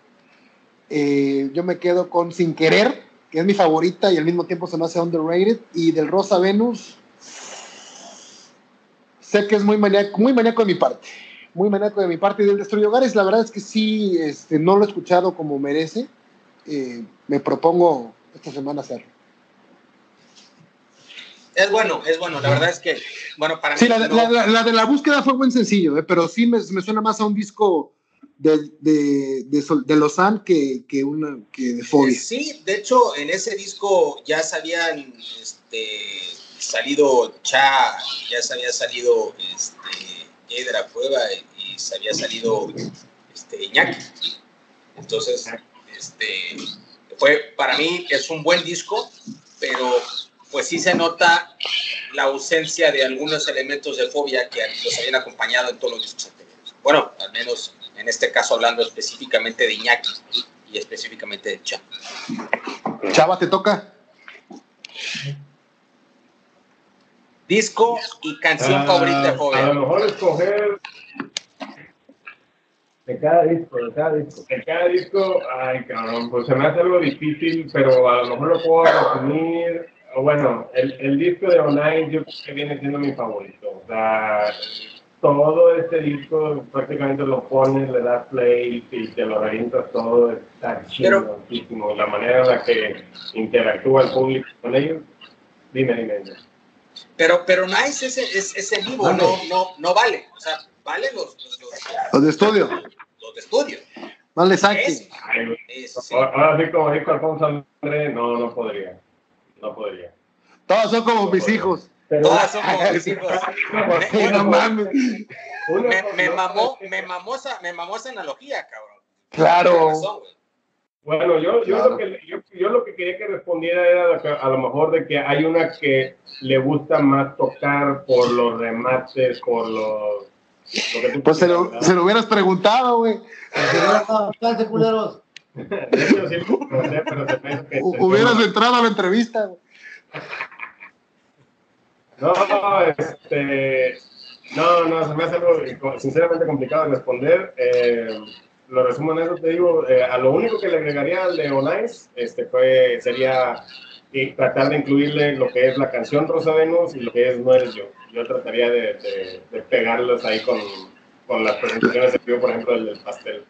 eh, yo me quedo con Sin Querer, que es mi favorita y al mismo tiempo se me hace underrated, y del Rosa Venus, sé que es muy maníaco, muy maníaco de mi parte. Muy maníaco de mi parte. Y del Destruye Hogares, la verdad es que sí, este, no lo he escuchado como merece. Eh, me propongo esta semana hacerlo. Es bueno, es bueno. La verdad es que, bueno, para Sí, mí. la, no- la- la- la de la búsqueda fue buen sencillo, eh, pero sí me, me suena más a un disco de, de, de, Sol- de Lausanne que, que, una, que de Fobia. Sí, de hecho, en ese disco ya se habían este, salido Cha, ya se había salido este, Jay Cueva y, y se había salido este, Iñaki. Entonces, este, fue, para mí es un buen disco, pero pues sí se nota la ausencia de algunos elementos de fobia que los habían acompañado en todos los discos anteriores. Bueno, al menos en este caso hablando específicamente de Iñaki y específicamente de Cha. Chava, ¿te toca? Disco y canción Ah, favorita de A lo mejor escoger De cada disco, de cada disco. de cada disco, ay cabrón, pues se me hace algo difícil, pero a lo mejor lo puedo resumir. Bueno, el, el disco de Online yo creo que viene siendo mi favorito. O sea, todo este disco prácticamente lo pones, le das play y te lo revientas todo. Está chido, La manera en la que interactúa el público con ellos. Dime, dime. dime. Pero, pero Nice es, es, es vivo, no, no, no vale. O sea, vale los, los, los, Los de estudio. los de estudio. No le sí. Ahora sí, como dijo Alfonso André, no, no podría. No podría. Todos son como mis hijos. Pero Todas son como mis (laughs) hijos. No mames. Me, me mamó, me mamó esa, me mamó esa analogía, cabrón. Claro. Razón. Bueno, yo, yo, lo que, yo, yo lo que quería que respondiera era que- a lo mejor de que hay una que le gusta más tocar por los remates, por los... lo que tú Pues se lo, se lo hubieras preguntado, güey. Alcance, culeros. De hecho, sí lo pregunté, pero se me hizo que- (laughs) Hu- Hubieras entrado a la entrevista. güey. No, no, este, no, no, se me hace algo sinceramente complicado de responder. Eh, lo resumo en eso, te digo, eh, a lo único que le agregaría al de Onice, este, fue, sería tratar de incluirle lo que es la canción Rosa y lo que es No Eres Yo. Yo trataría de, pegarlos ahí con, con las presentaciones de vivo, por ejemplo, el del pastel.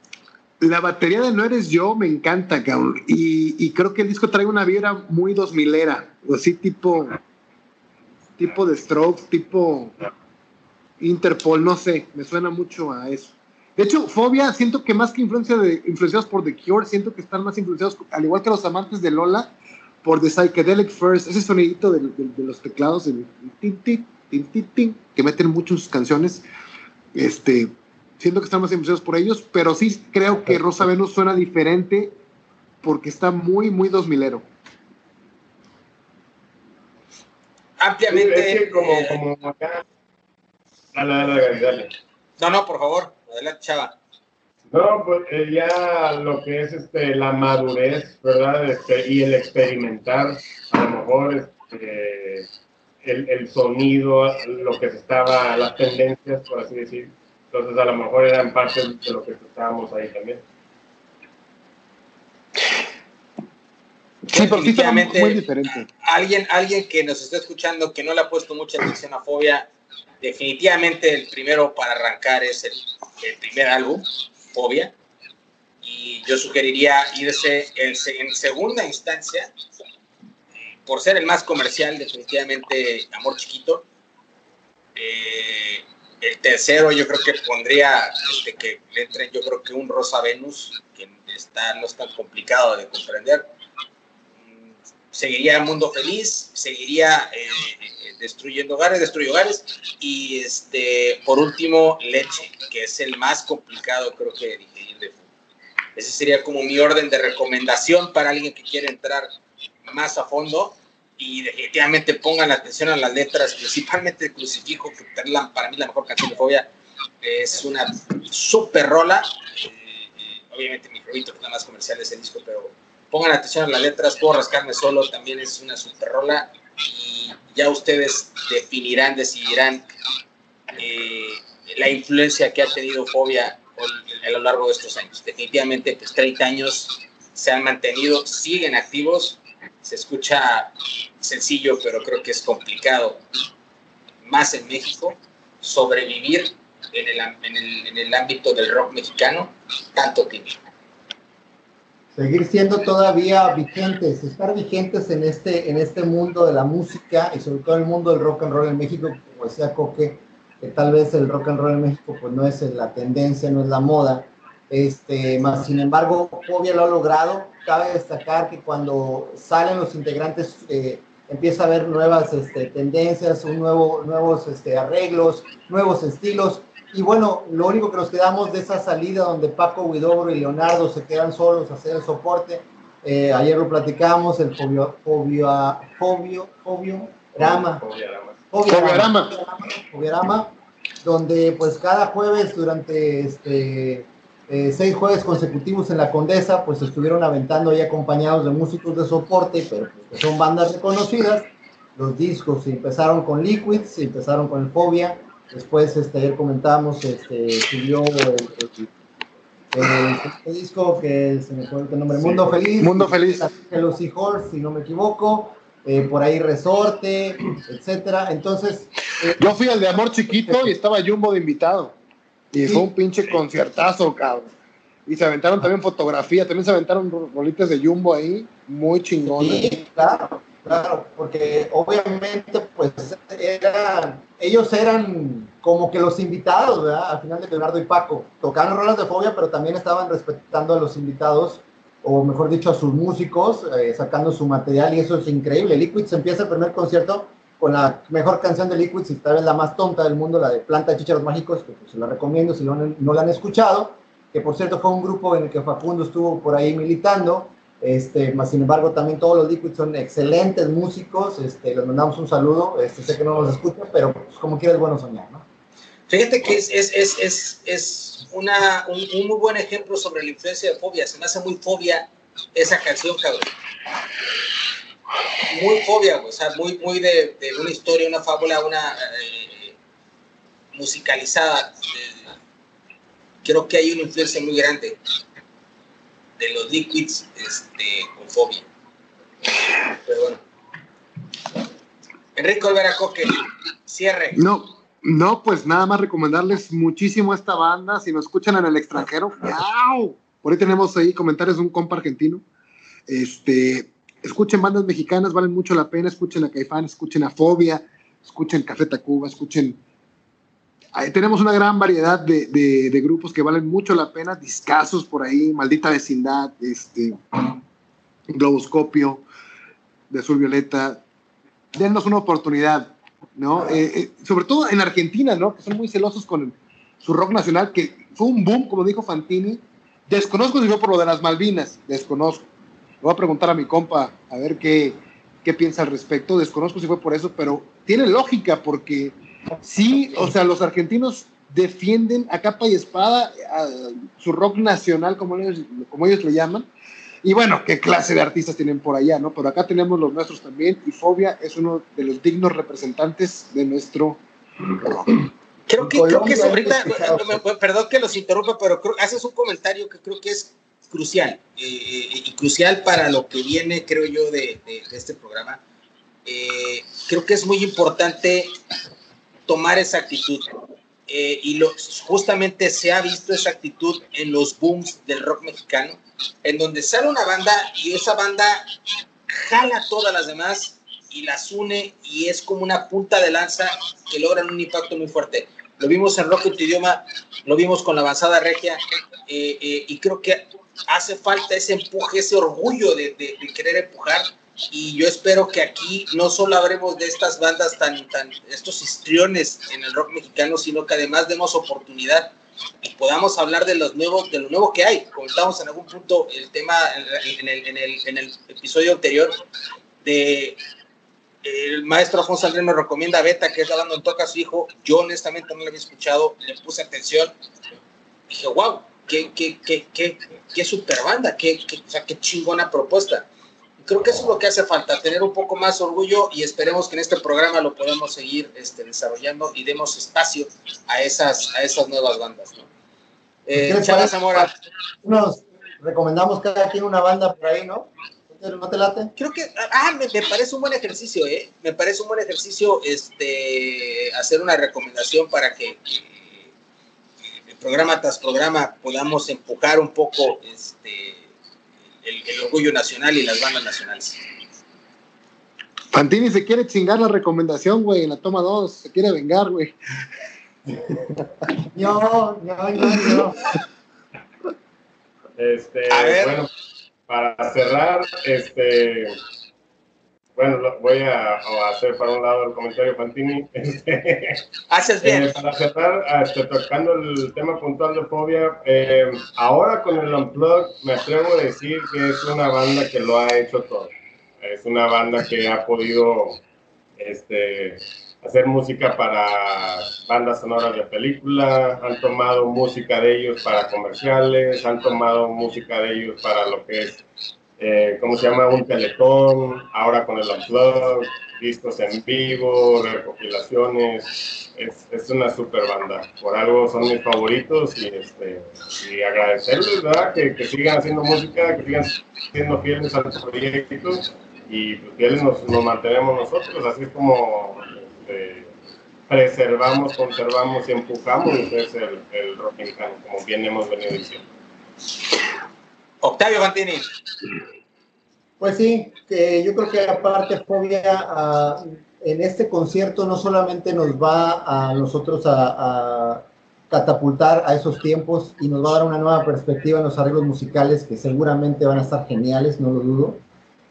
La batería de No Eres Yo me encanta, cabrón. Y, y creo que el disco trae una vibra muy dos milera. Así tipo. Tipo de Strokes, tipo Interpol, no sé. Me suena mucho a eso. De hecho, Fobia, siento que más que influencia de, influenciados por The Cure, siento que están más influenciados, al igual que los amantes de Lola, por The Psychedelic First, ese sonidito de, los teclados, el tin, tin, tin, tin, que meten muchas canciones. Este, siento que están más influenciados por ellos, pero sí creo que Rosa Venus suena diferente porque está muy, muy dos milero. Ampliamente. como, eh, como acá. Dale, dale, dale. No, no, por favor, adelante, Chava. No, pues eh, ya lo que es este, la madurez, ¿verdad? Este, y el experimentar, a lo mejor este, el, el, sonido, lo que se estaba, las tendencias, por así decir. Entonces, a lo mejor eran parte de lo que estábamos ahí también. Sí, definitivamente, muy diferente. Alguien, alguien que nos está escuchando que no le ha puesto mucha atención a Fobia, definitivamente el primero para arrancar es el, el primer álbum, Fobia. Y yo sugeriría irse en, segunda instancia, por ser el más comercial, definitivamente Amor Chiquito. Eh, el tercero yo creo que pondría que le entre yo creo que un Rosa Venus, que está, no es tan complicado de comprender seguiría Mundo Feliz, seguiría eh, Destruyendo Hogares, Destruye Hogares, y este, por último, Leche, que es el más complicado, creo que, digerir de fútbol. Ese sería como mi orden de recomendación para alguien que quiere entrar más a fondo y definitivamente pongan atención a las letras, principalmente el crucifijo, que para mí la mejor canción de Fobia es una super rola. Eh, eh, obviamente mi favorito, que es la más comercial de ese disco, pero pongan atención a las letras, puedo rascarme solo, también es una super rola y ya ustedes definirán, decidirán eh, la influencia que ha tenido Fobia a lo largo de estos años. Definitivamente, pues 30 años se han mantenido, siguen activos, se escucha sencillo, pero creo que es complicado, más en México, sobrevivir en el, en el, ámbito del rock mexicano tanto tiempo seguir siendo todavía vigentes, estar vigentes en este, en este mundo de la música y sobre todo el mundo del rock and roll en México, como decía Coque, que tal vez el rock and roll en México pues no es la tendencia, no es la moda, este, más sin embargo, Fobia lo ha logrado, cabe destacar que cuando salen los integrantes eh, empieza a haber nuevas este, tendencias, un nuevo, nuevos este, arreglos, nuevos estilos, y bueno, lo único que nos quedamos de esa salida donde Paco Huidobro y Leonardo se quedan solos a hacer el soporte, eh, ayer lo platicamos, el fobio, fobio, fobio, fobio, rama, rama, donde pues cada jueves durante este, eh, seis jueves consecutivos en la Condesa, pues estuvieron aventando ahí acompañados de músicos de soporte, pero pues, son bandas reconocidas. Los discos empezaron con Liquids, empezaron con el Fobia, Después, este, ayer comentábamos, este, subió el, el, disco que se me fue el nombre, Mundo Feliz. Mundo Feliz. Los Seahorse, si no me equivoco. Eh, por ahí Resorte, etcétera. Entonces. Eh, Yo fui al de Amor Chiquito y estaba Jumbo de invitado. Y fue un pinche conciertazo, cabrón. Y se aventaron también fotografía, también se aventaron rolitas de Jumbo ahí, muy chingones. Sí, claro. Claro, porque obviamente pues eran, ellos eran como que los invitados, ¿verdad? Al final de Leonardo y Paco. Tocaban rolas de fobia, pero también estaban respetando a los invitados, o mejor dicho, a sus músicos, eh, sacando su material, y eso es increíble. Liquids empieza el primer concierto con la mejor canción de Liquids, y tal vez la más tonta del mundo, la de Planta de Chícharos Mágicos, que pues, se la recomiendo si no, no la han escuchado, que por cierto fue un grupo en el que Facundo estuvo por ahí militando este, más sin embargo, también todos los Liquids son excelentes músicos. Este, les mandamos un saludo. Este, sé que no los escuchan, pero pues, como quieres, bueno soñar, ¿no? Fíjate que es, es, es, es, es una, un, muy buen ejemplo sobre la influencia de fobia. Se me hace muy fobia esa canción, cabrón. Muy fobia, o sea, muy, muy de, de una historia, una fábula, una eh, musicalizada. creo que hay una influencia muy grande de los liquids este, con fobia. Pero bueno. Enrique Olvera Coque, cierre. No, no, pues nada más recomendarles muchísimo esta banda. Si nos escuchan en el extranjero, ¡wow! Por ahí tenemos ahí comentarios de un compa argentino. Este, escuchen bandas mexicanas, valen mucho la pena. Escuchen a Caifán, escuchen a Fobia, escuchen Café Tacuba, escuchen tenemos una gran variedad de, de, grupos que valen mucho la pena, discasos por ahí, Maldita Vecindad, este, Globoscopio, de Azul Violeta. Denos una oportunidad, ¿no? Eh, eh, sobre todo en Argentina, ¿no? Que son muy celosos con su rock nacional, que fue un boom, como dijo Fantini. Desconozco si fue por lo de las Malvinas, desconozco. Le voy a preguntar a mi compa a ver qué, qué piensa al respecto. Desconozco si fue por eso, pero tiene lógica porque sí, o sea, los argentinos defienden a capa y espada su rock nacional, como ellos, como ellos lo llaman. Y bueno, qué clase de artistas tienen por allá, ¿no? Pero acá tenemos los nuestros también y Fobia es uno de los dignos representantes de nuestro rock. Creo que, creo que ahorita, perdón que los interrumpa, pero haces un comentario que creo que es crucial eh, y crucial para lo que viene, creo yo, de, de, este programa. Eh, creo que es muy importante tomar esa actitud. Eh, y justamente se ha visto esa actitud en los booms del rock mexicano, en donde sale una banda y esa banda jala todas las demás y las une y es como una punta de lanza que logran un impacto muy fuerte. Lo vimos en Rock en tu idioma, lo vimos con la avanzada regia eh, eh, y creo que hace falta ese empuje, ese orgullo de querer empujar y yo espero que aquí no solo habremos de estas bandas tan, tan, estos histriones en el rock mexicano, sino que además demos oportunidad y podamos hablar de los nuevos, de lo nuevo que hay. Comentamos en algún punto el tema en el, en el, en el episodio anterior de el maestro Alfonso Andrés me recomienda Beta, que es la banda en toca a su hijo. Yo honestamente no lo había escuchado, le puse atención. Dije, wow, qué, qué, qué, qué, qué super banda, qué, qué, o sea, qué chingona propuesta creo que eso es lo que hace falta, tener un poco más orgullo y esperemos que en este programa lo podamos seguir este, desarrollando y demos espacio a esas, a esas nuevas bandas. ¿no? Eh, Zamora. Nos recomendamos cada quien una banda por ahí, ¿no? ¿No te late? Creo que, ah, me, me, parece un buen ejercicio, ¿eh? Me parece un buen ejercicio este, hacer una recomendación para que programa tras programa podamos empujar un poco este, el, orgullo nacional y las bandas nacionales. Fantini se quiere chingar la recomendación, güey, en la toma 2, se quiere vengar, güey. No, no, no, no. Este, bueno, para cerrar, este, bueno, voy a, hacer para un lado el comentario Fantini. (laughs) Este, Haces bien. Eh, para cerrar, este, tocando el tema puntual de Fobia, eh, ahora con el Unplugged me atrevo a decir que es una banda que lo ha hecho todo. Es una banda que ha podido este, hacer música para bandas sonoras de película, han tomado música de ellos para comerciales, han tomado música de ellos para lo que es eh, ¿cómo se llama? Un teletón, ahora con el Unplugged, discos en vivo, recopilaciones. Es, es, una super banda. Por algo son mis favoritos y, este, agradecerles, ¿verdad? Que, sigan haciendo música, que sigan siendo fieles a los proyectos y pues, fieles nos, nos, mantenemos nosotros. Así es como este, preservamos, conservamos y empujamos es el, el rock mexicano, como bien hemos venido diciendo. Octavio Fantini. Pues sí, yo creo que aparte Fobia en este concierto no solamente nos va a nosotros a, a, catapultar a esos tiempos y nos va a dar una nueva perspectiva en los arreglos musicales que seguramente van a estar geniales, no lo dudo,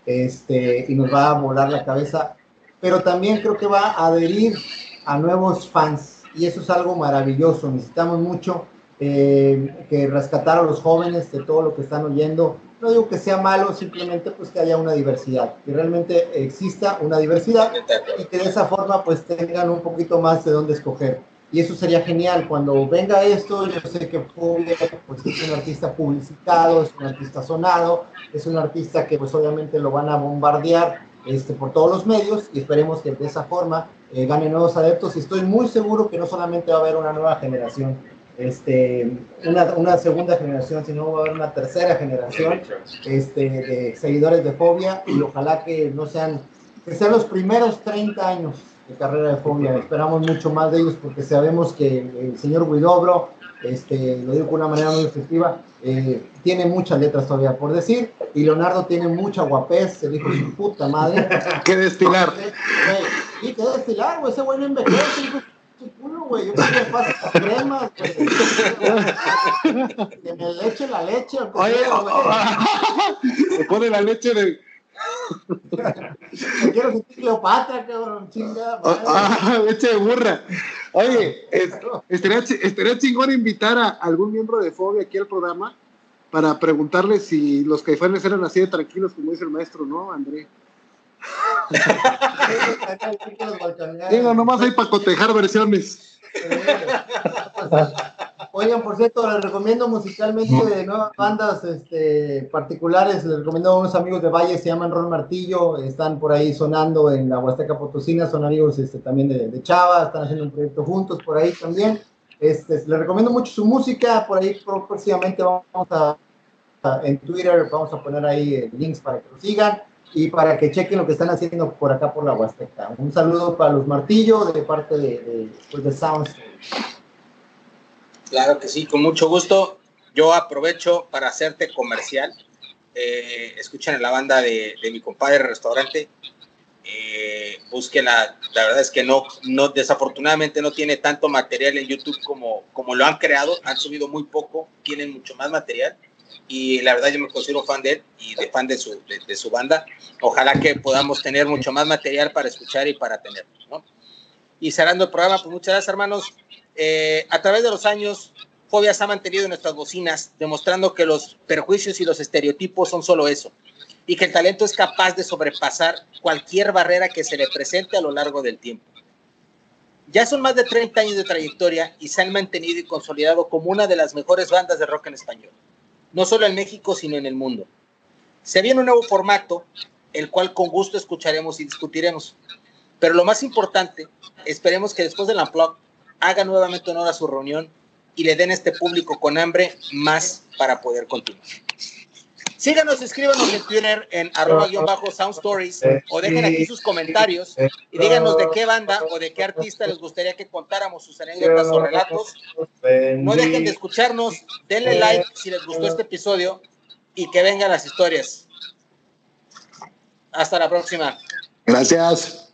este, y nos va a volar la cabeza, pero también creo que va a adherir a nuevos fans y eso es algo maravilloso, necesitamos mucho eh, que rescatar a los jóvenes de todo lo que están oyendo. No digo que sea malo, simplemente pues que haya una diversidad, que realmente exista una diversidad y que de esa forma pues tengan un poquito más de dónde escoger. Y eso sería genial. Cuando venga esto, yo sé que pues, es un artista publicitado, es un artista sonado, es un artista que pues obviamente lo van a bombardear este, por todos los medios y esperemos que de esa forma eh, gane nuevos adeptos. Y estoy muy seguro que no solamente va a haber una nueva generación, este, una, una, segunda generación, sino va a haber una tercera generación este, de seguidores de Fobia y ojalá que no sean, que sean los primeros 30 años de carrera de Fobia. Esperamos mucho más de ellos porque sabemos que el señor Guidobro, este, lo digo de una manera muy efectiva, eh, tiene muchas letras todavía por decir y Leonardo tiene mucha guapez, se dijo su puta madre. (laughs) que destilar. y que destilar, ese bueno envejece, tu culo, güey. Yo creo que me güey. Que me leche la leche. Oye, güey. (laughs) se pone la leche de. Me quiero sentir Cleopatra, cabrón. Chingada. oh, madre. ah, (laughs) leche de burra. Oye, es- estaría, estaría chingón invitar a algún miembro de Fobia aquí al programa para preguntarle si los caifanes eran así de tranquilos como dice el maestro, ¿no, André? (laughs) Digo, nomás hay para cotejar versiones. Oigan, por cierto, les recomiendo musicalmente de nuevas bandas este, particulares. Les recomiendo a unos amigos de Valle, se llaman Ron Martillo. Están por ahí sonando en la Huasteca Potosina. Son amigos este, también de, de Chava. Están haciendo un proyecto juntos por ahí también. Este, les recomiendo mucho su música. Por ahí próximamente vamos a, a- en Twitter, vamos a poner ahí eh, links para que lo sigan y para que chequen lo que están haciendo por acá por la Huasteca. Un saludo para los Martillo de parte de, de, pues, de Soundstage. Claro que sí, con mucho gusto. Yo aprovecho para hacerte comercial. Eh, escuchen a la banda de, de mi compadre Restaurante. Eh, búsquenla. La verdad es que no, no, desafortunadamente no tiene tanto material en YouTube como, como lo han creado. Han subido muy poco, tienen mucho más material. Y la verdad yo me considero fan de él y de fan de su, de, de su banda. Ojalá que podamos tener mucho más material para escuchar y para tener. ¿no? Y cerrando el programa, pues muchas gracias hermanos. Eh, a través de los años, Fobias ha mantenido nuestras bocinas, demostrando que los perjuicios y los estereotipos son solo eso, y que el talento es capaz de sobrepasar cualquier barrera que se le presente a lo largo del tiempo. Ya son más de 30 años de trayectoria y se han mantenido y consolidado como una de las mejores bandas de rock en español, no solo en México, sino en el mundo. Se viene un nuevo formato, el cual con gusto escucharemos y discutiremos. Pero lo más importante, esperemos que después del Unplugged haga nuevamente honor a su reunión y le den a este público con hambre más para poder continuar. Síganos, escríbanos en Twitter en arroba guion bajo Sound Stories o dejen aquí sus comentarios y díganos de qué banda o de qué artista les gustaría que contáramos sus anécdotas o relatos. No dejen de escucharnos, denle like si les gustó este episodio y que vengan las historias. Hasta la próxima. Gracias.